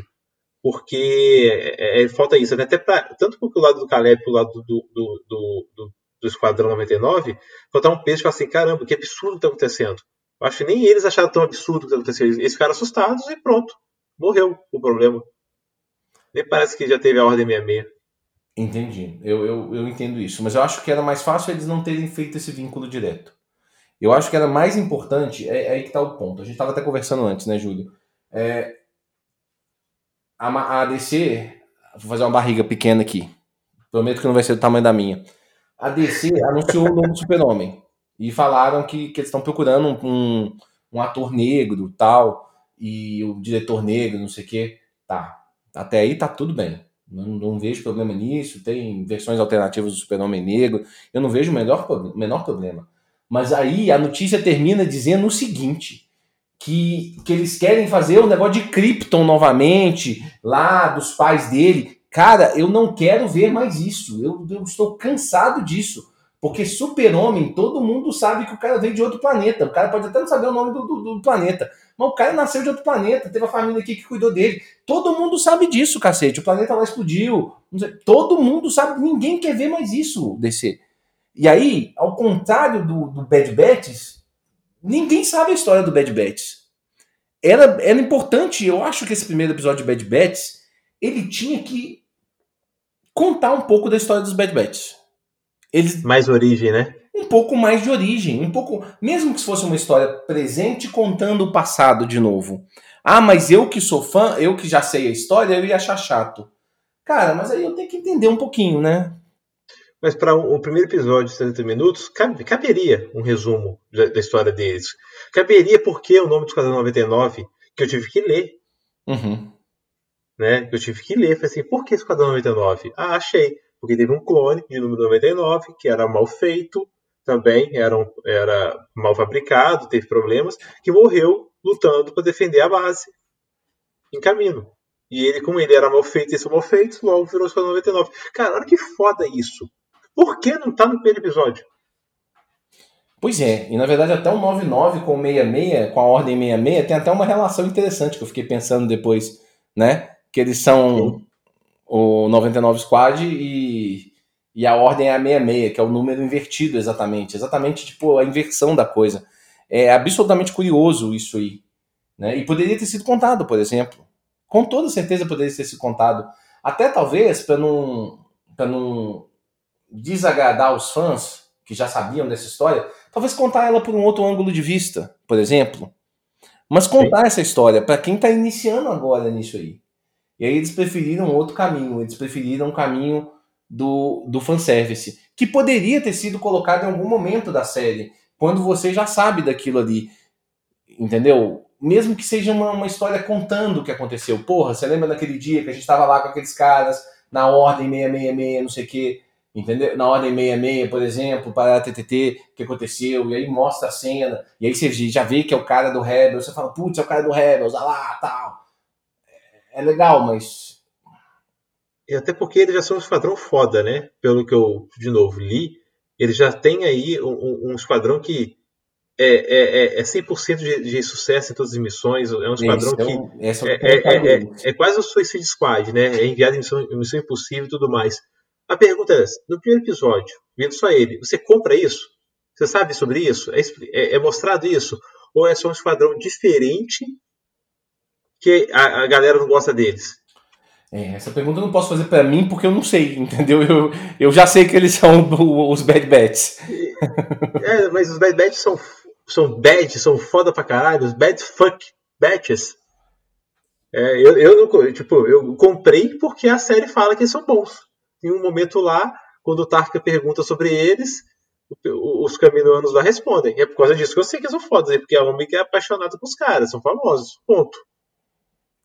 porque é, é, falta isso. Até pra, tanto pro lado do Caleb, pro lado do, do, do, do, do Esquadrão 99, faltar um peso e falar assim: caramba, que absurdo está acontecendo. Acho que nem eles acharam tão absurdo o que aconteceu. Eles ficaram assustados e pronto. Morreu o problema. Nem parece que já teve a ordem 66. Entendi. Eu, eu, eu entendo isso. Mas eu acho que era mais fácil eles não terem feito esse vínculo direto. Eu acho que era mais importante. É, é aí que está o ponto. A gente estava até conversando antes, né, Júlio? É, a, a ADC. Vou fazer uma barriga pequena aqui. Prometo que não vai ser do tamanho da minha. A DC anunciou o novo Super-Homem. E falaram que, que eles estão procurando um, um ator negro tal. E o diretor negro, não sei o quê. Tá. Até aí tá tudo bem. Não, não, vejo problema nisso. Tem versões alternativas do Super-Homem Negro. Eu não vejo o menor, menor problema. Mas aí a notícia termina dizendo o seguinte: que, que eles querem fazer o negócio de Krypton novamente, lá dos pais dele. Cara, eu não quero ver mais isso. Eu, eu estou cansado disso. Porque super-homem, todo mundo sabe que o cara veio de outro planeta. O cara pode até não saber o nome do, do, do, planeta. Mas o cara nasceu de outro planeta, teve a família aqui que cuidou dele. Todo mundo sabe disso, cacete. O planeta lá explodiu. Todo mundo sabe. Ninguém quer ver mais isso descer. E aí, ao contrário do, do Bad Batch, ninguém sabe a história do Bad Batch. Era, era importante, eu acho que esse primeiro episódio de Bad Batch, ele tinha que contar um pouco da história dos Bad Batch eles mais origem, né? Um pouco mais de origem, um pouco, mesmo que fosse uma história presente contando o passado de novo. Ah, mas eu que sou fã, eu que já sei a história, eu ia achar chato. Cara, mas aí eu tenho que entender um pouquinho, né? Mas para o primeiro episódio de 70 minutos, caberia um resumo da história deles. Caberia porque o nome do Esquadrão 99, que eu tive que ler. Uhum. Né? Eu tive que ler. Falei assim, por que Esquadrão 99? Ah, achei porque teve um clone de número 99 que era mal feito, também era, um, era mal fabricado, teve problemas, que morreu lutando para defender a base em caminho. E ele, como ele era mal feito e isso mal feito, logo virou só 99. Cara, olha que foda isso. Por que não tá no primeiro episódio? Pois é, e na verdade até o 99 com o 66, com a ordem 66, tem até uma relação interessante que eu fiquei pensando depois, né? Que eles são o 99 Squad e, e a ordem é a 66, que é o número invertido exatamente. Exatamente, tipo, a inversão da coisa. É absolutamente curioso isso aí. Né? E poderia ter sido contado, por exemplo. Com toda certeza poderia ter sido contado. Até talvez para não, não desagradar os fãs que já sabiam dessa história, talvez contar ela por um outro ângulo de vista, por exemplo. Mas contar Sim. essa história para quem está iniciando agora nisso aí. E aí eles preferiram outro caminho, eles preferiram o caminho do, do fanservice, que poderia ter sido colocado em algum momento da série, quando você já sabe daquilo ali, entendeu? Mesmo que seja uma, uma história contando o que aconteceu. Porra, você lembra daquele dia que a gente estava lá com aqueles caras na ordem 666, não sei o quê, entendeu? Na ordem 66, por exemplo, para a TTT, o que aconteceu, e aí mostra a cena, e aí você já vê que é o cara do Rebels, você fala, putz, é o cara do Rebels, olha lá, tal é legal, mas. E até porque eles já são um esquadrão foda, né? Pelo que eu, de novo, li, eles já têm aí um, um esquadrão que é, é, é 100% de, de sucesso em todas as missões. É um esquadrão que. É, é, é, é, quase o Suicide Squad, né? É enviado em missão, missão impossível e tudo mais. A pergunta é: no primeiro episódio, vendo só ele, você compra isso? Você sabe sobre isso? É, é, mostrado isso? Ou é só um esquadrão diferente que a, a galera não gosta deles? É, essa pergunta eu não posso fazer para mim porque eu não sei, entendeu? Eu, eu já sei que eles são os Bad Bats. É, mas os Bad Bats são, são bad, são foda pra caralho, os Bad Fuck Bats. É, eu, eu, tipo, eu comprei porque a série fala que eles são bons. Em um momento lá, quando o Tarka pergunta sobre eles, os caminoanos lá respondem. É por causa disso que eu sei que eles são fodas, porque é homem que é apaixonado com os caras, são famosos. Ponto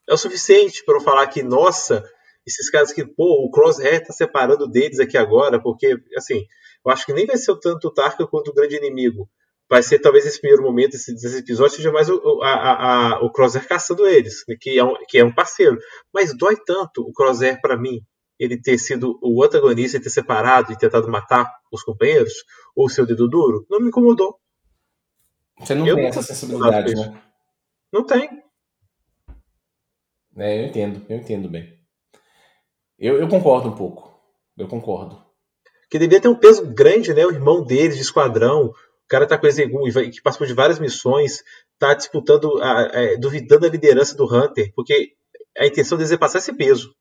é o suficiente para eu falar que, nossa, esses caras que, pô, o Crosshair tá separando deles aqui agora, porque, assim, eu acho que nem vai ser tanto o Tarka quanto o grande inimigo. Vai ser talvez esse primeiro momento, esse, esse episódio, seja mais o, a, a, a, o Crosshair caçando eles, né, que é, um, que é um parceiro. Mas dói tanto o Crosshair para mim, ele ter sido o antagonista e ter separado e tentado matar os companheiros, ou seu dedo duro, não me incomodou. Você não eu tem essa sensibilidade, né? Não tem. É, eu entendo, eu entendo bem. Eu, eu concordo um pouco. Eu concordo. Que devia ter um peso grande, né? O irmão deles de esquadrão, o cara tá com Exegum, que passou de várias missões, tá disputando, a, a, duvidando da liderança do Hunter, porque a intenção deles é passar esse peso.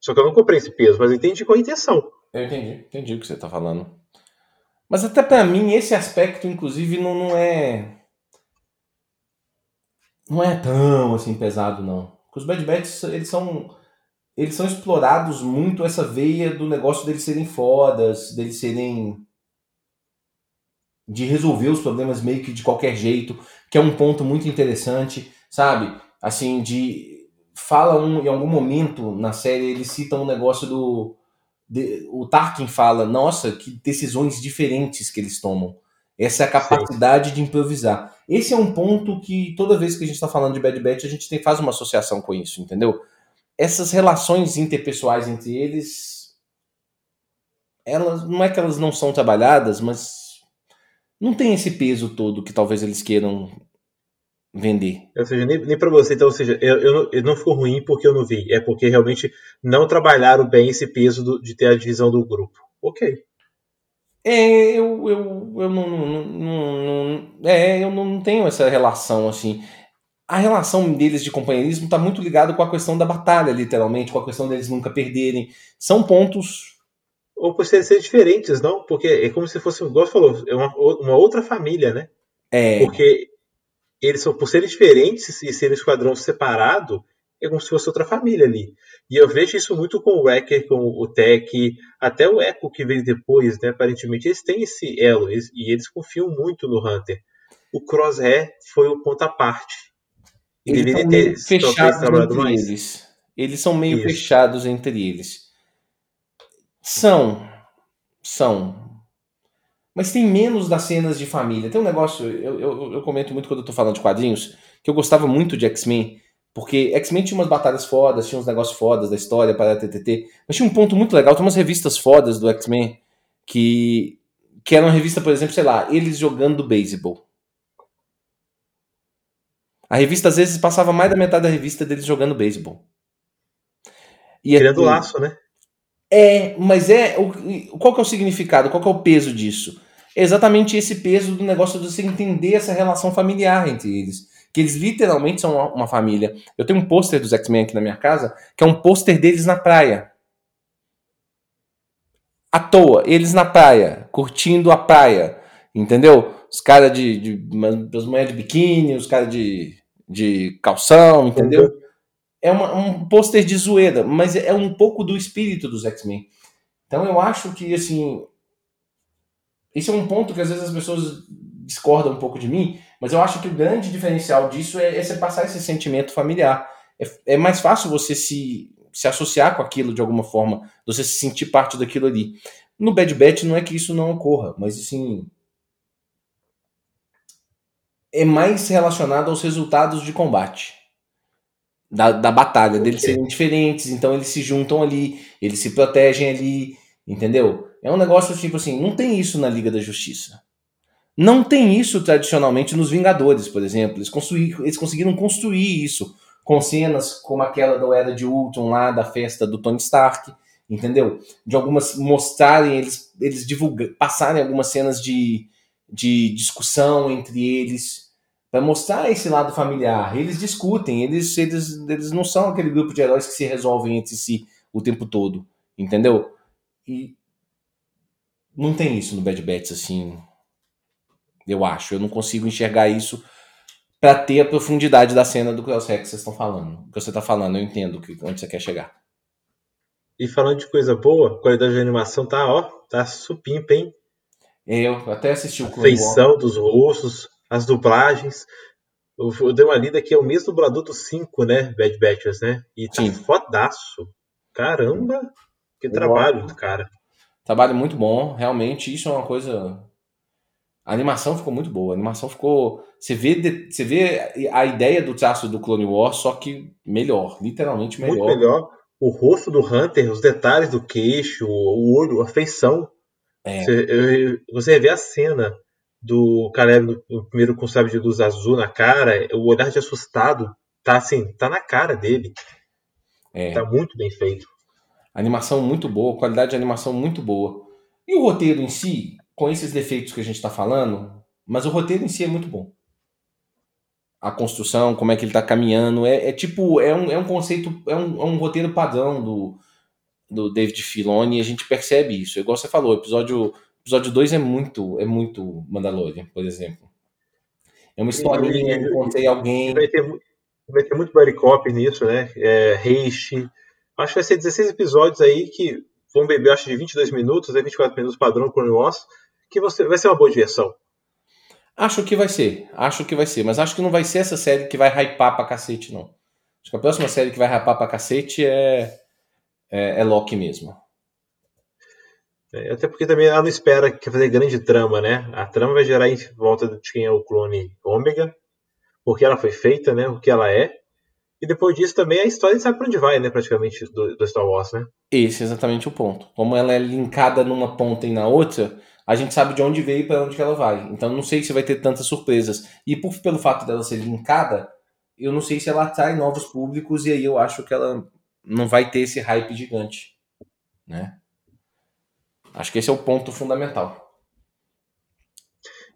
Só que eu não comprei esse peso, mas entendi qual a intenção. Eu entendi, entendi o que você tá falando. Mas até para mim, esse aspecto, inclusive, não, não é. Não é tão assim pesado, não. Porque os Bad Bats, eles são. Eles são explorados muito essa veia do negócio deles serem fodas, deles serem. de resolver os problemas meio que de qualquer jeito, que é um ponto muito interessante, sabe? Assim, de. Fala um, em algum momento na série, eles citam um negócio do de, o Tarkin fala, nossa, que decisões diferentes que eles tomam. Essa é a capacidade Sim. de improvisar. Esse é um ponto que toda vez que a gente está falando de Bad Batch, a gente tem, faz uma associação com isso, entendeu? Essas relações interpessoais entre eles, elas não é que elas não são trabalhadas, mas não tem esse peso todo que talvez eles queiram vender. Ou seja, nem, nem para você, então, ou seja, eu, eu, eu, não ficou ruim porque eu não vi, é porque realmente não trabalharam bem esse peso do, de ter a divisão do grupo. Ok. É, eu, eu, eu não, não, não, não, é, eu não tenho essa relação assim. A relação deles de companheirismo está muito ligado com a questão da batalha, literalmente, com a questão deles nunca perderem. São pontos. Ou por serem diferentes, não? Porque é como se fosse, igual você falou, é uma, uma outra família, né? É. Porque eles são, por serem diferentes e serem um esquadrão separado, é como se fosse outra família ali. E eu vejo isso muito com o Wrecker, com o Tech, até o Echo que veio depois, né? Aparentemente eles têm esse elo eles, e eles confiam muito no Hunter. O Crosshair foi o ponto à parte. E eles deveria ter fechados entre mais. eles. Eles são meio isso. fechados entre eles. São. São. Mas tem menos das cenas de família. Tem um negócio, eu, eu, eu comento muito quando eu tô falando de quadrinhos, que eu gostava muito de X-Men, porque X-Men tinha umas batalhas fodas, tinha uns negócios fodas da história para a TTT, mas tinha um ponto muito legal, tem umas revistas fodas do X-Men que que era uma revista, por exemplo, sei lá, eles jogando beisebol. A revista às vezes passava mais da metade da revista deles jogando beisebol. E Criando é, laço, né? É, mas é. Qual que é o significado? Qual que é o peso disso? É exatamente esse peso do negócio de você entender essa relação familiar entre eles. Que eles literalmente são uma, uma família. Eu tenho um pôster dos X-Men aqui na minha casa, que é um pôster deles na praia. À toa, eles na praia, curtindo a praia. Entendeu? Os caras de, de. As mulheres de biquíni, os caras de, de calção, entendeu? é uma, um pôster de zoeira, mas é um pouco do espírito dos X-Men. Então eu acho que, assim. Esse é um ponto que às vezes as pessoas discordam um pouco de mim, mas eu acho que o grande diferencial disso é, é você passar esse sentimento familiar. É, é mais fácil você se, se associar com aquilo de alguma forma, você se sentir parte daquilo ali. No Bad Batch não é que isso não ocorra, mas assim. É mais relacionado aos resultados de combate da, da batalha, deles serem diferentes, então eles se juntam ali, eles se protegem ali, entendeu? É um negócio tipo assim, não tem isso na Liga da Justiça. Não tem isso tradicionalmente nos Vingadores, por exemplo. Eles, eles conseguiram construir isso com cenas como aquela da Era de Ultron lá, da festa do Tony Stark, entendeu? De algumas mostrarem, eles, eles divulgar, passarem algumas cenas de, de discussão entre eles, para mostrar esse lado familiar. Eles discutem, eles, eles, eles não são aquele grupo de heróis que se resolvem entre si o tempo todo, entendeu? E não tem isso no Bad Bats assim. Eu acho, eu não consigo enxergar isso para ter a profundidade da cena do Crosshair que vocês estão falando. que você está falando, eu entendo que, onde você quer chegar. E falando de coisa boa, a qualidade de animação tá, ó, tá supimpa, hein? Eu até assisti o Clone feição dos rostos, as dublagens. Eu, eu dei uma lida que é o mesmo dublador do 5, né? Bad Batchers, né? E tá Sim. fodaço. Caramba, que trabalho do cara. Trabalho muito bom, realmente. Isso é uma coisa. A animação ficou muito boa. A animação ficou. Você vê, você vê a ideia do traço do Clone Wars, só que melhor, literalmente melhor. Muito melhor. O rosto do Hunter, os detalhes do queixo, o olho, a feição. É. Você, você vê a cena do Caleb no primeiro com sabe de luz azul na cara, o olhar de assustado tá assim, tá na cara dele. É. Tá muito bem feito. Animação muito boa, qualidade de animação muito boa. E o roteiro em si, com esses defeitos que a gente está falando, mas o roteiro em si é muito bom. A construção, como é que ele está caminhando, é, é, tipo, é um, é um conceito, é um, é um roteiro padrão do, do David Filoni e a gente percebe isso. Igual você falou, episódio episódio 2 é muito é muito Mandalorian, por exemplo. É uma historinha, eu encontrei alguém. Vai ter, vai ter muito body cop nisso, né? É, Acho que vai ser 16 episódios aí que vão beber, acho, de 22 minutos, né? 24 minutos padrão Clone Wars, que você, vai ser uma boa diversão. Acho que vai ser, acho que vai ser, mas acho que não vai ser essa série que vai hypar pra cacete, não. Acho que a próxima série que vai hypar pra cacete é, é, é Loki mesmo. É, até porque também ela não espera que fazer grande trama, né? A trama vai gerar em volta de quem é o clone Ômega, porque ela foi feita, né? O que ela é. E depois disso também a história sabe para onde vai, né? Praticamente do, do, Star Wars, né? Esse é exatamente o ponto. Como ela é linkada numa ponta e na outra, a gente sabe de onde veio e para onde que ela vai. Então não sei se vai ter tantas surpresas. E por, pelo fato dela ser linkada, eu não sei se ela atrai novos públicos e aí eu acho que ela não vai ter esse hype gigante, né? Acho que esse é o ponto fundamental.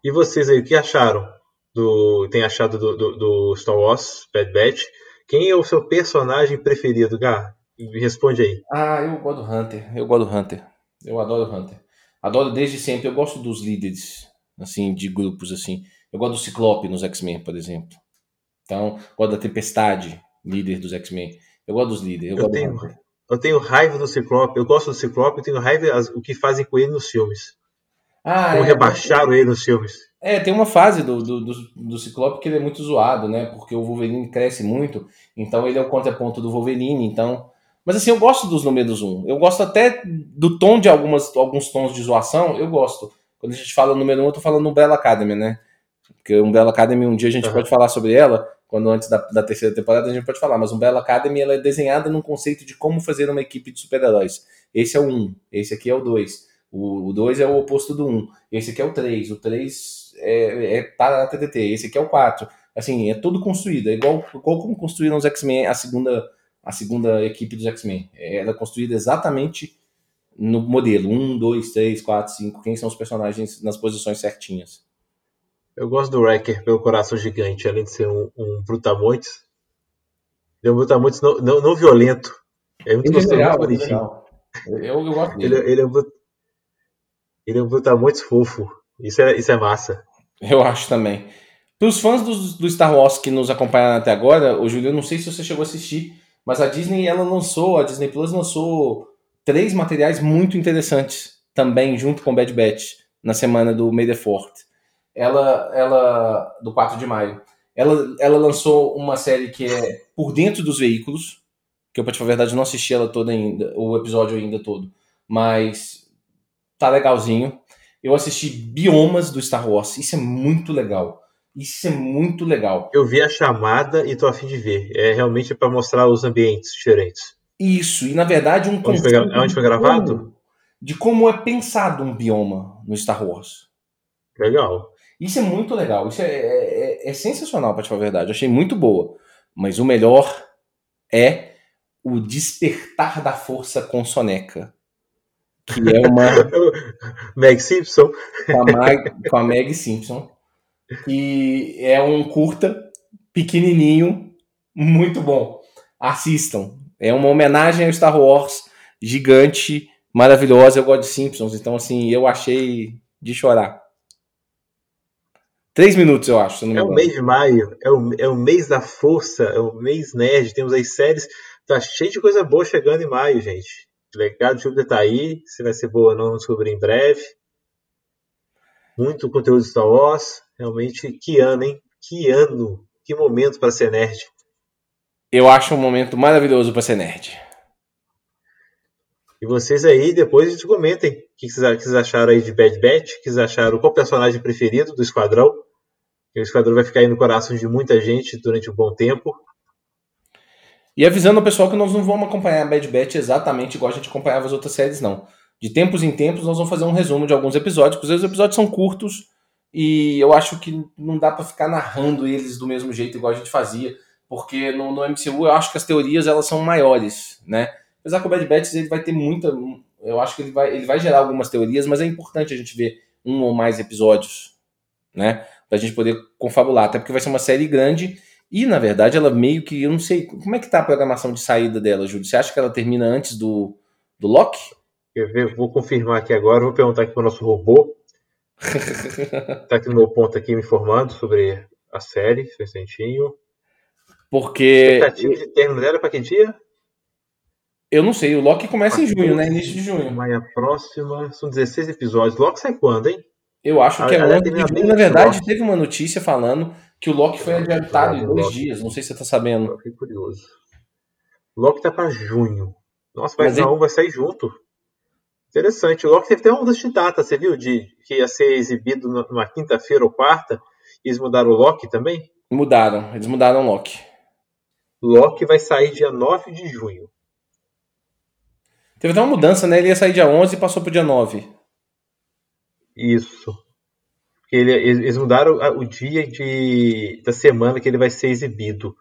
E vocês aí, o que acharam? Do, tem achado do, do, do Star Wars Bad Batch? Quem é o seu personagem preferido, Gá? Responde aí. Ah, eu gosto do Hunter. Eu gosto do Hunter. Eu adoro o Hunter. Adoro desde sempre. Eu gosto dos líderes, assim, de grupos, assim. Eu gosto do Ciclope nos X-Men, por exemplo. Então, gosto da Tempestade, líder dos X-Men. Eu gosto dos líderes. Eu, eu tenho, eu tenho raiva do Ciclope, eu gosto do Ciclope, eu tenho raiva o que fazem com ele nos filmes. Ah, Como é, rebaixaram ele nos filmes. É, tem uma fase do, do, do, do, Ciclope que ele é muito zoado, né? Porque o Wolverine cresce muito, então ele é o contraponto do Wolverine, então... Mas assim, eu gosto dos números 1. Eu gosto até do tom de algumas, alguns tons de zoação, eu gosto. Quando a gente fala número 1, eu tô falando Umbrella Academy, né? Porque Umbrella Academy, um dia a gente uhum. pode falar sobre ela, quando antes da, da, terceira temporada a gente pode falar, mas Umbrella Academy ela é desenhada num conceito de como fazer uma equipe de super-heróis. Esse é o 1, esse aqui é o 2. O 2 é o oposto do 1. Esse aqui é o 3. O 3 é, é para a TTT. Esse aqui é o 4. Assim, é tudo construído. É igual, igual como construíram os X-Men, a segunda, a segunda equipe dos X-Men. Ela é construída exatamente no modelo. 1, 2, 3, 4, 5. Quem são os personagens nas posições certinhas. Eu gosto do Wrecker pelo coração gigante, além de ser um, um brutamontes. Ele é um brutamontes não, não, não violento. É muito gostoso, legal, muito bonitinho. Eu, eu gosto dele. Ele, ele, é um, ele é um brutamontes fofo. Isso é, isso é massa. Eu acho também. Para os fãs do, do, Star Wars que nos acompanharam até agora, o Júlio, não sei se você chegou a assistir, mas a Disney ela lançou, a Disney Plus lançou três materiais muito interessantes também junto com Bad Batch na semana do May the Fourth ela, ela do 4 de maio, ela, ela lançou uma série que é Por Dentro dos Veículos, que eu, pra te falar a verdade, não assisti ela toda ainda, o episódio ainda todo, mas tá legalzinho. Eu assisti Biomas do Star Wars, isso é muito legal. Isso é muito legal. Eu vi a chamada e tô afim de ver. É realmente para mostrar os ambientes diferentes. Isso, e na verdade um onde foi, onde foi gravado? De como é pensado um bioma no Star Wars. Legal. Isso é muito legal, isso é, é, é, é sensacional, para te falar a verdade. Eu achei muito boa. Mas o melhor é o Despertar da Força com Soneca. Que é uma. Meg Simpson. Com a, Mag, com a Meg Simpson. Que é um curta, pequenininho, muito bom. Assistam. É uma homenagem ao Star Wars, gigante, maravilhosa. Eu gosto de Simpsons, então, assim, eu achei de chorar. Três minutos, eu acho. é o mês de maio, é o, é o mês da força, é o mês nerd. Temos as séries. Tá cheio de coisa boa chegando em maio, gente. Legado Júpiter tá aí. Se vai ser boa ou não, vamos descobrir em breve. Muito conteúdo de Star Wars. Realmente, que ano, hein? Que ano. Que momento para ser nerd. Eu acho um momento maravilhoso para ser nerd. E vocês aí, depois gente comentem o que vocês acharam aí de Bad Batch, o que vocês acharam, qual personagem preferido do Esquadrão. O Esquadrão vai ficar aí no coração de muita gente durante um bom tempo. E avisando o pessoal que nós não vamos acompanhar a Bad Batch exatamente igual a gente acompanhava as outras séries, não. De tempos em tempos nós vamos fazer um resumo de alguns episódios, porque os episódios são curtos e eu acho que não dá para ficar narrando eles do mesmo jeito igual a gente fazia, porque no, no MCU eu acho que as teorias elas são maiores, né? Apesar que o Bad Batch ele vai ter muita. Eu acho que ele vai, ele vai gerar algumas teorias, mas é importante a gente ver um ou mais episódios, né? Pra gente poder confabular. Até porque vai ser uma série grande. E, na verdade, ela meio que. Eu não sei. Como é que tá a programação de saída dela, Júlio? Você acha que ela termina antes do, do Loki? Ver? Vou confirmar aqui agora, vou perguntar aqui para o nosso robô. Tá aqui no meu ponto aqui me informando sobre a série, instantinho. Porque. Expectativa de término dela para que dia? Eu não sei, o Loki começa em junho, né? Início de junho. Maia próxima, são 16 episódios. Loki sai quando, hein? Eu acho que é Ela 11 de termina junho. bem Na verdade, teve uma notícia falando que o Loki foi adiantado em dois Loki. dias. Não sei se você tá sabendo. Eu fiquei curioso. Loki tá para junho. Nossa, vai, Mas não, vai sair junto. Interessante. O Loki teve até uma mudança de data, você viu? De, que ia ser exibido na- numa quinta-feira ou quarta. Eles mudaram o Loki também. Mudaram, eles mudaram o Loki. Loki vai sair dia 9 de junho. Teve até uma mudança, né? Ele ia sair dia 11 e passou pro dia 9. Isso. Ele- eles mudaram o dia de, da semana que ele vai ser exibido.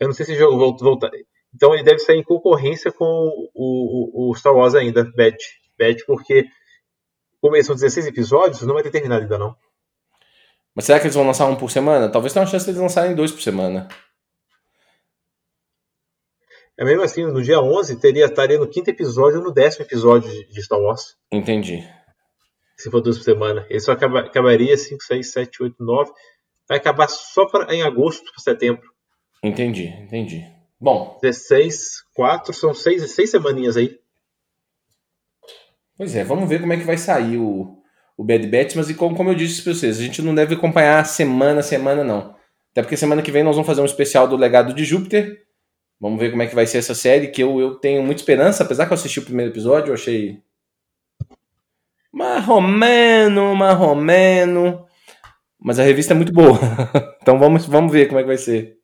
Eu não sei se já vou voltar. Então ele deve sair em concorrência com o, o, o Star Wars ainda, Bad. Bad, porque como são 16 episódios, não vai ter terminado ainda não. Mas será que eles vão lançar um por semana? Talvez tenha uma chance de eles lançarem dois por semana. É mesmo assim, no dia 11 teria, estaria no quinto episódio ou no décimo episódio de, Star Wars. Entendi. Se for duas por semana. Ele só acaba- acabaria 5, 6, 7, 8, 9. Vai acabar só pra, em agosto, setembro. Entendi, entendi. Bom, 16, 4, são 6, seis semaninhas aí. Pois é, vamos ver como é que vai sair o, o Bad Batch, mas e como, como eu disse pra vocês, a gente não deve acompanhar semana a semana, não. Até porque semana que vem nós vamos fazer um especial do Legado de Júpiter. Vamos ver como é que vai ser essa série, que eu, eu tenho muita esperança, apesar que eu assisti o primeiro episódio, eu achei. Marromeno, marromeno. Mas a revista é muito boa. então vamos, vamos ver como é que vai ser.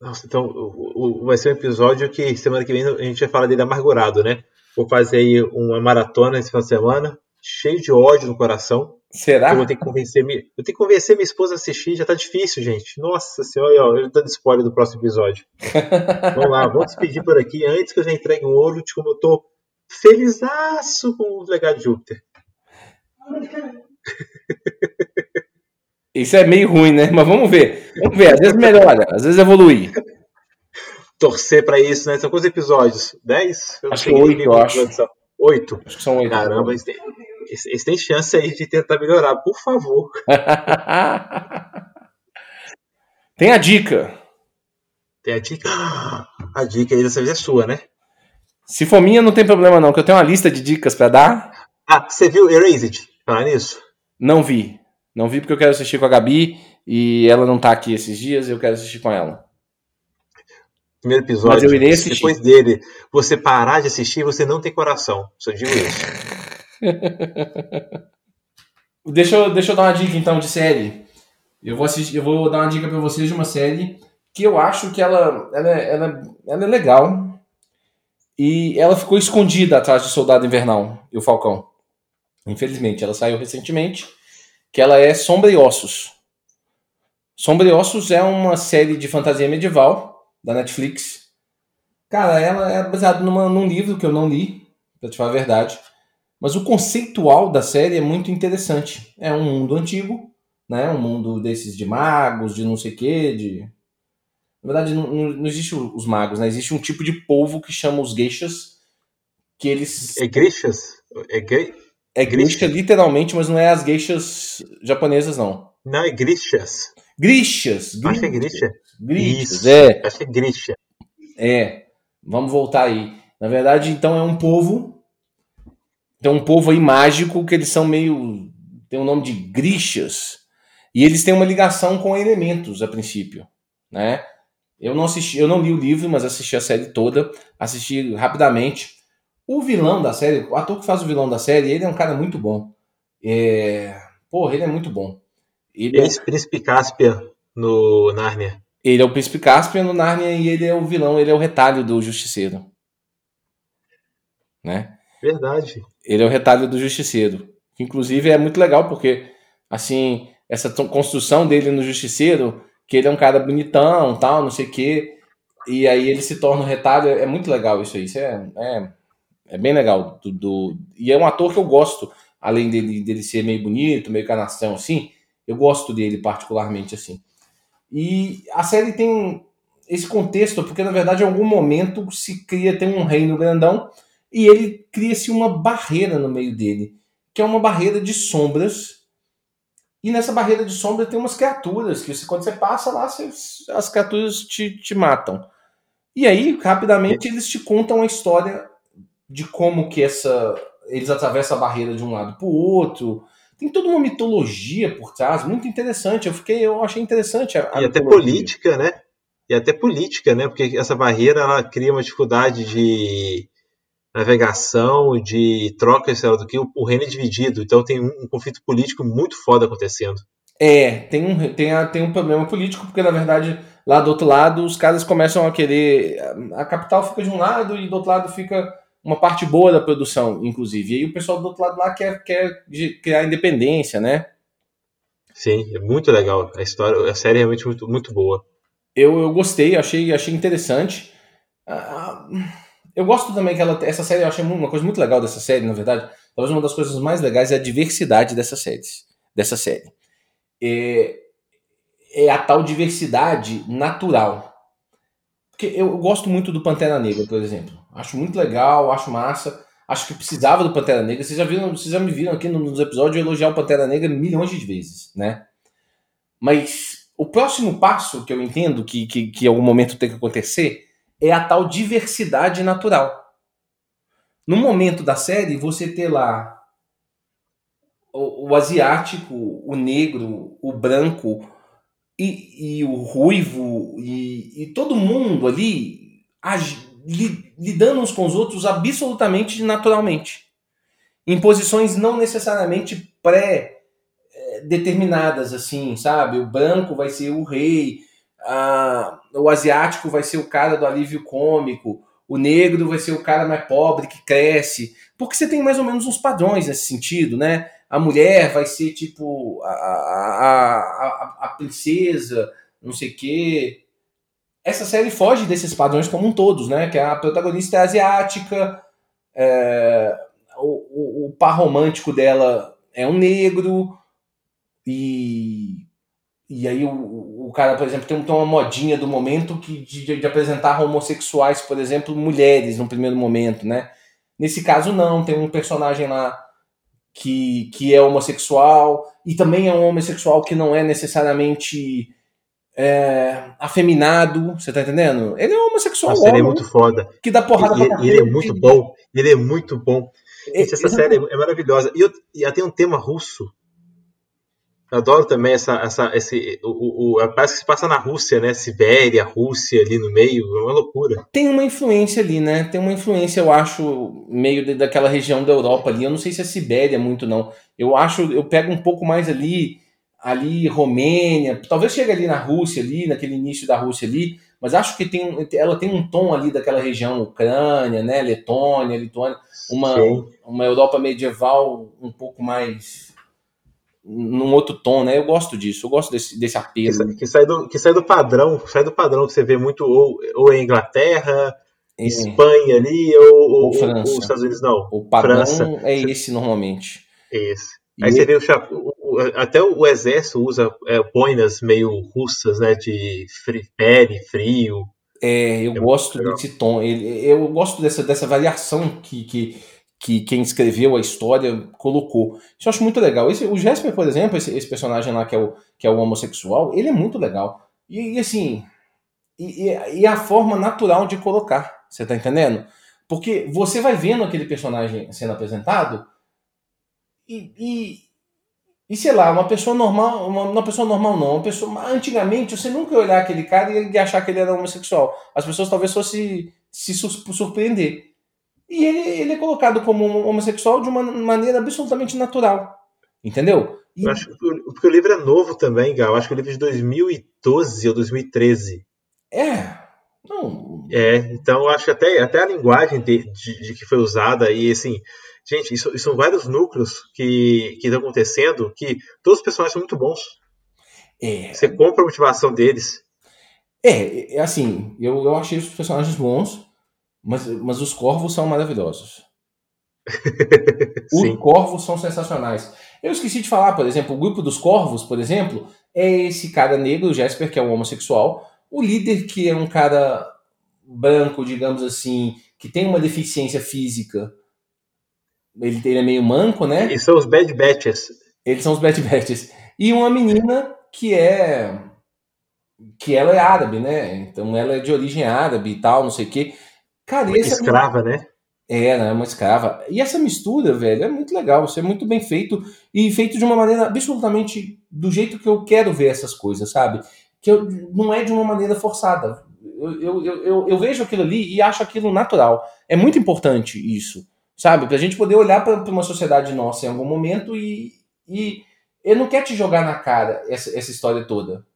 Nossa, então o- o- vai ser um episódio que semana que vem a gente vai falar dele amargurado, né? Vou fazer aí uma maratona esse final de semana, cheio de ódio no coração. Será? Eu vou ter que convencer, mi- eu tenho que convencer minha esposa a assistir, já tá difícil, gente. Nossa senhora, ó, eu dando spoiler do próximo episódio. Vamos lá, vamos despedir por aqui antes que eu já entregue o ouro de como eu tô felizaço com o legado de Júpiter. Isso é meio ruim, né? Mas vamos ver. Vamos ver. Às vezes melhora, às vezes evolui. Torcer pra isso, né? São quantos episódios? 10? Eu Acho que oito, eu acho. produção. Oito? Acho que são oito. Caramba, eles têm, eles- eles têm chance aí de tentar melhorar, por favor. Tem a dica. Tem a dica. A dica aí dessa vez é sua, né? Se for minha, não tem problema não, que eu tenho uma lista de dicas pra dar. Ah, você viu Erased? Falar nisso? Não vi. Não vi porque eu quero assistir com a Gabi e ela não tá aqui esses dias e eu quero assistir com ela. Primeiro episódio. Mas eu irei assistir. Depois dele, você parar de assistir, você não tem coração. Só digo isso. Deixa eu, deixa eu dar uma dica então de série. Eu vou assistir, eu vou dar uma dica pra vocês de uma série que eu acho que ela, ela, é- ela, ela é legal. E ela ficou escondida atrás de Soldado Invernal e o Falcão. Infelizmente, ela saiu recentemente, que ela é Sombra e Ossos. Sombra e Ossos é uma série de fantasia medieval da Netflix. Cara, ela é baseada numa, num livro que eu não li, pra te falar a verdade. Mas o conceitual da série é muito interessante. É um mundo antigo, né? Um mundo desses de magos, de não sei o quê, de... Na verdade, não, não, existe os magos, né? Existe um tipo de povo que chama os geishas, que eles... É Grishas? É gay? É geisha literalmente, mas não é as geishas japonesas, não. Não, é Grishas. Grishas. Acho que é Grisha. Grishas, Isso. é. Acho que é Grisha. É, vamos voltar aí. Na verdade, então é um povo. Tem um povo aí mágico que eles são meio. tem o nome de Grishas. E eles têm uma ligação com elementos a princípio, né? Eu não assisti, eu não li o livro, mas assisti a série toda, assisti rapidamente. O vilão da série, o ator que faz o vilão da série, ele é um cara muito bom. É... Porra, ele é muito bom. Ele é, Ex-Príncipe Caspian no Nárnia. Ele é o príncipe Caspian no Narnia e ele é o vilão, ele é o retalho do Justiceiro. Né? Verdade. Ele é o retalho do Justiceiro. Inclusive é muito legal porque, assim, essa construção dele no Justiceiro, que ele é um cara bonitão, tal, não sei o quê, e aí ele se torna um retalho, é muito legal isso aí. Isso é, é, é bem legal. Do, do- e é um ator que eu gosto, além dele, dele ser meio bonito, meio canastrão assim, eu gosto dele particularmente assim. E a série tem esse contexto, porque na verdade em algum momento se cria, tem um reino grandão, e ele cria-se uma barreira no meio dele, que é uma barreira de sombras. E nessa barreira de sombra tem umas criaturas que você, quando você passa lá, você, as criaturas te, te matam. E aí, rapidamente, eles te contam a história de como que essa eles atravessam a barreira de um lado para o outro. Tem toda uma mitologia por trás, muito interessante. Eu fiquei, eu achei interessante. A, a e até política, né? E até política, né? Porque essa barreira ela cria uma dificuldade de navegação, de troca, sei lá, do que o, o reino é dividido. Então tem um, um, conflito político muito foda acontecendo. É, tem um, tem, a, tem um problema político, porque na verdade lá do outro lado os caras começam a querer. A capital fica de um lado e do outro lado fica uma parte boa da produção, inclusive. E aí o pessoal do outro lado lá quer, quer criar independência, né? Sim, é muito legal. A história, a série é realmente muito, muito boa. Eu, eu gostei, achei, achei interessante. Ah, eu gosto também que ela, essa série, eu achei uma coisa muito legal dessa série, na verdade. Talvez uma das coisas mais legais é a diversidade dessa série. Dessa série. É, é a tal diversidade natural. Porque eu gosto muito do Pantera Negra, por exemplo. Acho muito legal, acho massa. Acho que precisava do Pantera Negra. Vocês já viram, vocês já me viram aqui nos episódios elogiar o Pantera Negra milhões de vezes, né? Mas o próximo passo que eu entendo que, que, que algum momento tem que acontecer é a tal diversidade natural. No momento da série, você ter lá o, o asiático, o negro, o branco e, e o ruivo e, e todo mundo ali lidando uns com os outros absolutamente naturalmente. Em posições não necessariamente pré-determinadas, assim, sabe? O branco vai ser o rei, a, o asiático vai ser o cara do alívio cômico, o negro vai ser o cara mais pobre que cresce. Porque você tem mais ou menos uns padrões nesse sentido, né? A mulher vai ser tipo a, a, a, a princesa, não sei o quê essa série foge desses padrões como um todos, né? Que a protagonista é asiática, é, o, o, o, par romântico dela é um negro, e, e aí o, o cara, por exemplo, tem, tem uma modinha do momento que, de, de apresentar homossexuais, por exemplo, mulheres no primeiro momento, né? Nesse caso, não, tem um personagem lá que, que é homossexual, e também é um homossexual que não é necessariamente é, afeminado, você tá entendendo? Ele é homossexual. A série é muito foda. Que dá porrada e, pra Ele é muito bom. Ele é muito bom. Gente, essa série é maravilhosa. E, eu, e tem um tema russo. Eu adoro também essa, essa, esse, o, o, parece que se passa na Rússia, né? Sibéria, Rússia ali no meio, é uma loucura. Tem uma influência ali, né? Tem uma influência, eu acho, meio de, daquela região da Europa ali. Eu não sei se é Sibéria muito, não. Eu acho, eu pego um pouco mais ali ali Romênia, talvez chegue ali na Rússia ali, naquele início da Rússia ali, mas acho que tem, ela tem um tom ali daquela região Ucrânia, né, Letônia, Lituânia, uma, uma Europa medieval um pouco mais num outro tom, né? Eu gosto disso, eu gosto desse, desse apelo. Que, que, sai do, que sai do padrão, sai do padrão que você vê muito ou, ou em Inglaterra, é. Espanha ali, ou, ou, ou, França. ou Estados Unidos, não. O padrão França. é esse normalmente. Esse. Aí você vê o, até o exército usa é, boinas meio russas, né? De fri, pele, frio. É, eu é gosto desse tom. Eu gosto dessa, dessa variação que, que, que quem escreveu a história colocou. Isso eu acho muito legal. Esse, o Jesper, por exemplo, esse, esse, personagem lá que é, o, que é o homossexual, ele é muito legal. E, e assim, e, e, a forma natural de colocar, você tá entendendo? Porque você vai vendo aquele personagem sendo apresentado e, e, e, sei lá, uma pessoa normal, uma, uma, pessoa normal não, uma pessoa. Antigamente você nunca ia olhar aquele cara e achar que ele era homossexual. As pessoas talvez fossem se surpreender. E ele, ele é colocado como homossexual de uma maneira absolutamente natural. Entendeu? E... Eu acho que, porque o livro é novo também, Gal. Eu acho que o livro é de 2012 ou 2013. É. Não. É, então eu acho que até, até a linguagem de, de, de que foi usada e assim, Gente, isso, isso são vários núcleos que estão acontecendo que todos os personagens são muito bons. É. Você compra a motivação deles. É, é assim, eu, eu achei os personagens bons, mas, mas os corvos são maravilhosos. os corvos são sensacionais. Eu esqueci de falar, por exemplo, o grupo dos corvos, por exemplo, é esse cara negro, o Jesper, que é um homossexual, o líder, que é um cara branco, digamos assim, que tem uma deficiência física. Ele, ele é meio manco, né? E são os Bad Batches. Eles são os Bad Batches. E uma menina que é. que ela é árabe, né? Então ela é de origem árabe e tal, não sei o quê. Cara, escrava, né? É, né? Uma escrava. E essa mistura, velho, é muito legal. Isso é muito bem feito e feito de uma maneira absolutamente do jeito que eu quero ver essas coisas, sabe? Que eu, não é de uma maneira forçada. Eu, eu, eu, eu vejo aquilo ali e acho aquilo natural. É muito importante isso, sabe? Pra gente poder olhar para uma sociedade nossa em algum momento e, e ele não quer te jogar na cara essa, essa história toda.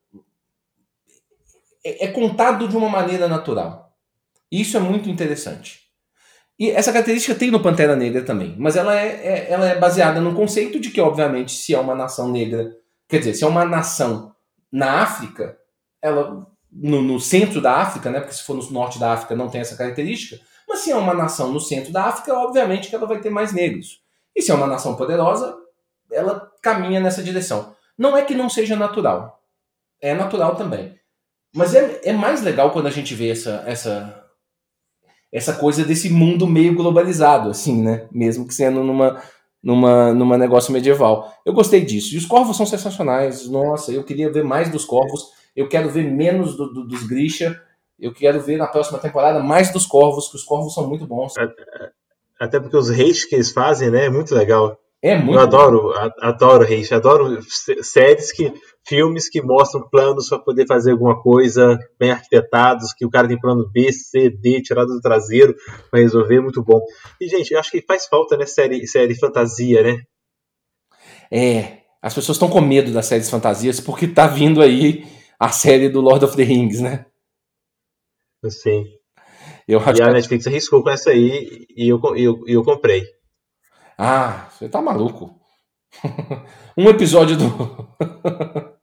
É, é contado de uma maneira natural. Isso é muito interessante. E essa característica tem no Pantera Negra também, mas ela é, é, ela é baseada no conceito de que, obviamente, se é uma nação negra, quer dizer, se é uma nação na África, ela no, no, centro da África, né? Porque se for no norte da África não tem essa característica. Mas se é uma nação no centro da África, obviamente que ela vai ter mais negros. E se é uma nação poderosa, ela caminha nessa direção. Não é que não seja natural. É natural também. Mas é, é mais legal quando a gente vê essa, essa, essa coisa desse mundo meio globalizado, assim, né? Mesmo que sendo numa, numa, numa negócio medieval. Eu gostei disso. E os corvos são sensacionais. Nossa, eu queria ver mais dos corvos. Eu quero ver menos do, do, dos Grisha. Eu quero ver na próxima temporada mais dos corvos, que os corvos são muito bons. Até porque os reis que eles fazem, né? É muito legal. É muito. Eu adoro, adoro Reich, adoro séries que, filmes que mostram planos para poder fazer alguma coisa bem arquitetados, que o cara tem plano B, C, D, tirado do traseiro para resolver, muito bom. E gente, eu acho que faz falta né série, série fantasia, né? É, as pessoas estão com medo das séries fantasias porque tá vindo aí a série do Lord of the Rings, né? Sim. Eu e a Netflix arriscou com essa aí e eu, eu, eu comprei. Ah, você tá maluco. um episódio do.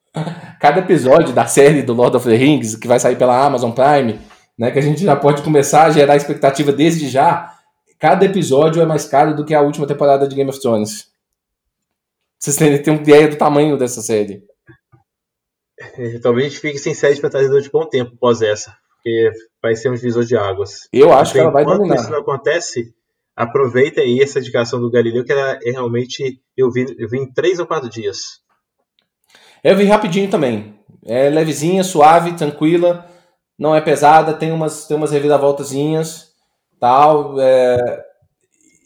Cada episódio da série do Lord of the Rings, que vai sair pela Amazon Prime, né? Que a gente já pode começar a gerar expectativa desde já. Cada episódio é mais caro do que a última temporada de Game of Thrones. Vocês têm, têm uma ideia do tamanho dessa série. É, talvez a gente fique sem série de fantasia durante bom tempo após essa. Porque vai ser um divisor de águas. Eu acho que ela vai dominar. isso não acontece, aproveita aí essa indicação do Galileu, que ela é realmente. Eu vi, eu vi em três ou quatro dias. Eu vi rapidinho também. É levezinha, suave, tranquila, não é pesada, tem umas, tem umas reviravoltazinhas, tal. É,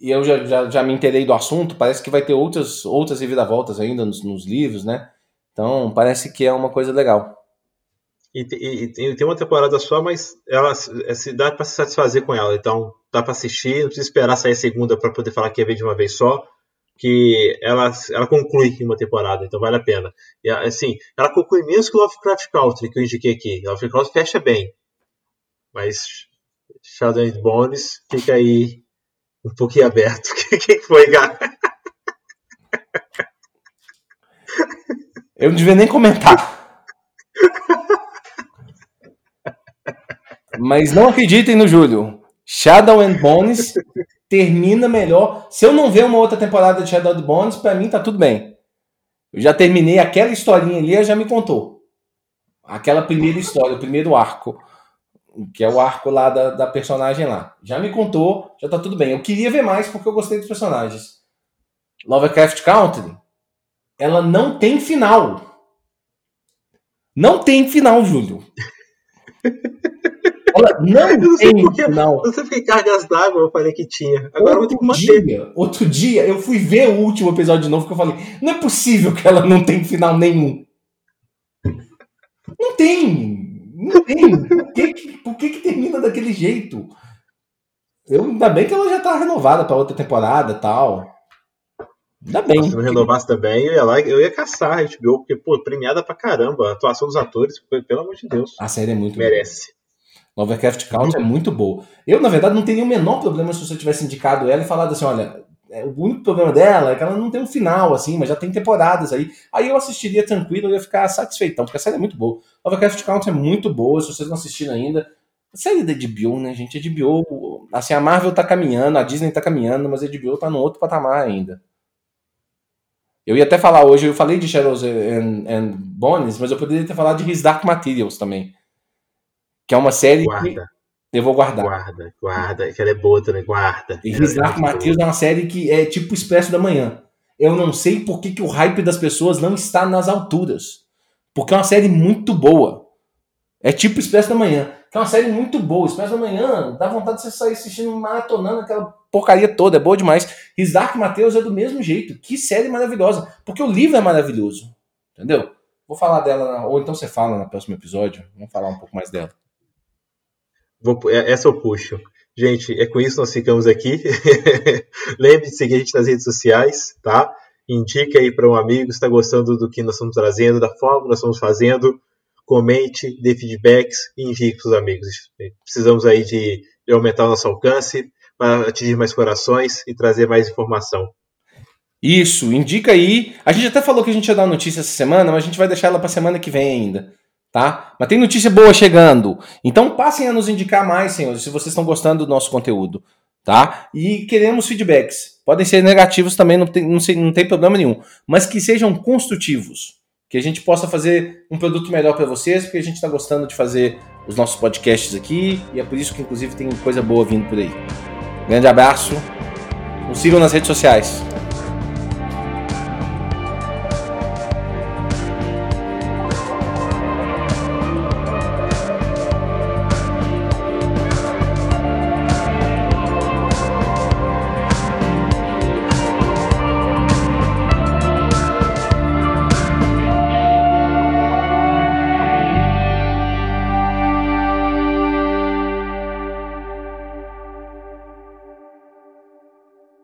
e eu já, já, já me interei do assunto, parece que vai ter outras, outras reviravoltas ainda nos, nos livros, né? Então parece que é uma coisa legal. E, e, e, tem uma temporada só, mas ela se dá para se satisfazer com ela. Então dá para assistir, não precisa esperar sair a segunda para poder falar que é ver de uma vez só. Que ela, ela conclui uma temporada, então vale a pena. E assim, ela conclui menos que Lovecraft Country, que eu indiquei aqui. Lovecraft Country fecha bem. Mas Shadow and Bones fica aí um pouquinho aberto. O que foi, cara? Eu não devia nem comentar. Mas não acreditem no Júlio. Shadow and Bones termina melhor. Se eu não ver uma outra temporada de Shadow and Bones, para mim tá tudo bem. Eu já terminei aquela historinha ali, já me contou. Aquela primeira história, o primeiro arco. Que é o arco lá da, da personagem lá. Já me contou, já tá tudo bem. Eu queria ver mais porque eu gostei dos personagens. Lovecraft Country, ela não tem final. Não tem final, Júlio. Ela não, não tem porque, final. Não sei porque cargas d'água eu falei que tinha. Agora outro eu vou ter que Dia, outro dia eu fui ver o último episódio de novo que eu falei: não é possível que ela não tem final nenhum. Não tem. Não tem. Por que, por que, que termina daquele jeito? Eu, ainda bem que ela já tá renovada para outra temporada e tal. Ainda bem. Se não renovasse também, eu ia lá, eu ia caçar a HBO, porque, pô, premiada pra caramba. A atuação dos atores, pelo amor de Deus. A série é muito Merece. Lovecraft Country é muito boa. Eu, na verdade, não teria o menor problema se você tivesse indicado ela e falado assim: olha, é, o único problema dela é que ela não tem um final, assim, mas já tem temporadas aí. Aí eu assistiria tranquilo, eu ia ficar satisfeitão, porque a série é muito boa. Lovecraft Country é muito boa, se vocês não assistiram ainda. A série da HBO, né, gente? A HBO, assim, a Marvel tá caminhando, a Disney tá caminhando, mas a HBO tá no outro patamar ainda. Eu ia até falar hoje, eu falei de Shadows and, and Bones, mas eu poderia ter falado de His Dark Materials também. Que é uma série que, Eu vou guardar. Guarda, guarda, que ela é boa também, guarda. E His Dark Materials é uma série que é tipo Expresso da Manhã. Eu não sei por que, que o hype das pessoas não está nas alturas. Porque é uma série muito boa. É tipo Expresso da Manhã. Que é uma série muito boa. Expresso da Manhã dá vontade de você sair assistindo, maratonando aquela porcaria toda. É boa demais. His Dark Materials é do mesmo jeito. Que série maravilhosa. Porque o livro é maravilhoso. Entendeu? Vou falar dela, ou então você fala no próximo episódio. Vamos falar um pouco mais dela. Vou, é, essa eu puxo. Gente, é com isso nós ficamos aqui. Lembre de seguir a gente nas redes sociais, tá? Indique aí para um amigo se está gostando do que nós estamos trazendo, da forma que nós estamos fazendo. Comente, dê feedbacks e indique para os amigos. Precisamos aí de, de aumentar o nosso alcance para atingir mais corações e trazer mais informação. Isso, indica aí. A gente até falou que a gente ia dar notícia essa semana, mas a gente vai deixar ela para semana que vem ainda tá? Mas tem notícia boa chegando. Então passem a nos indicar mais, senhores, se vocês estão gostando do nosso conteúdo, tá? E queremos feedbacks. Podem ser negativos também, não tem, não, sei, não tem problema nenhum. Mas que sejam construtivos. Que a gente possa fazer um produto melhor para vocês, porque a gente está gostando de fazer os nossos podcasts aqui. E é por isso que, inclusive, tem coisa boa vindo por aí. Grande abraço. Nos sigam nas redes sociais.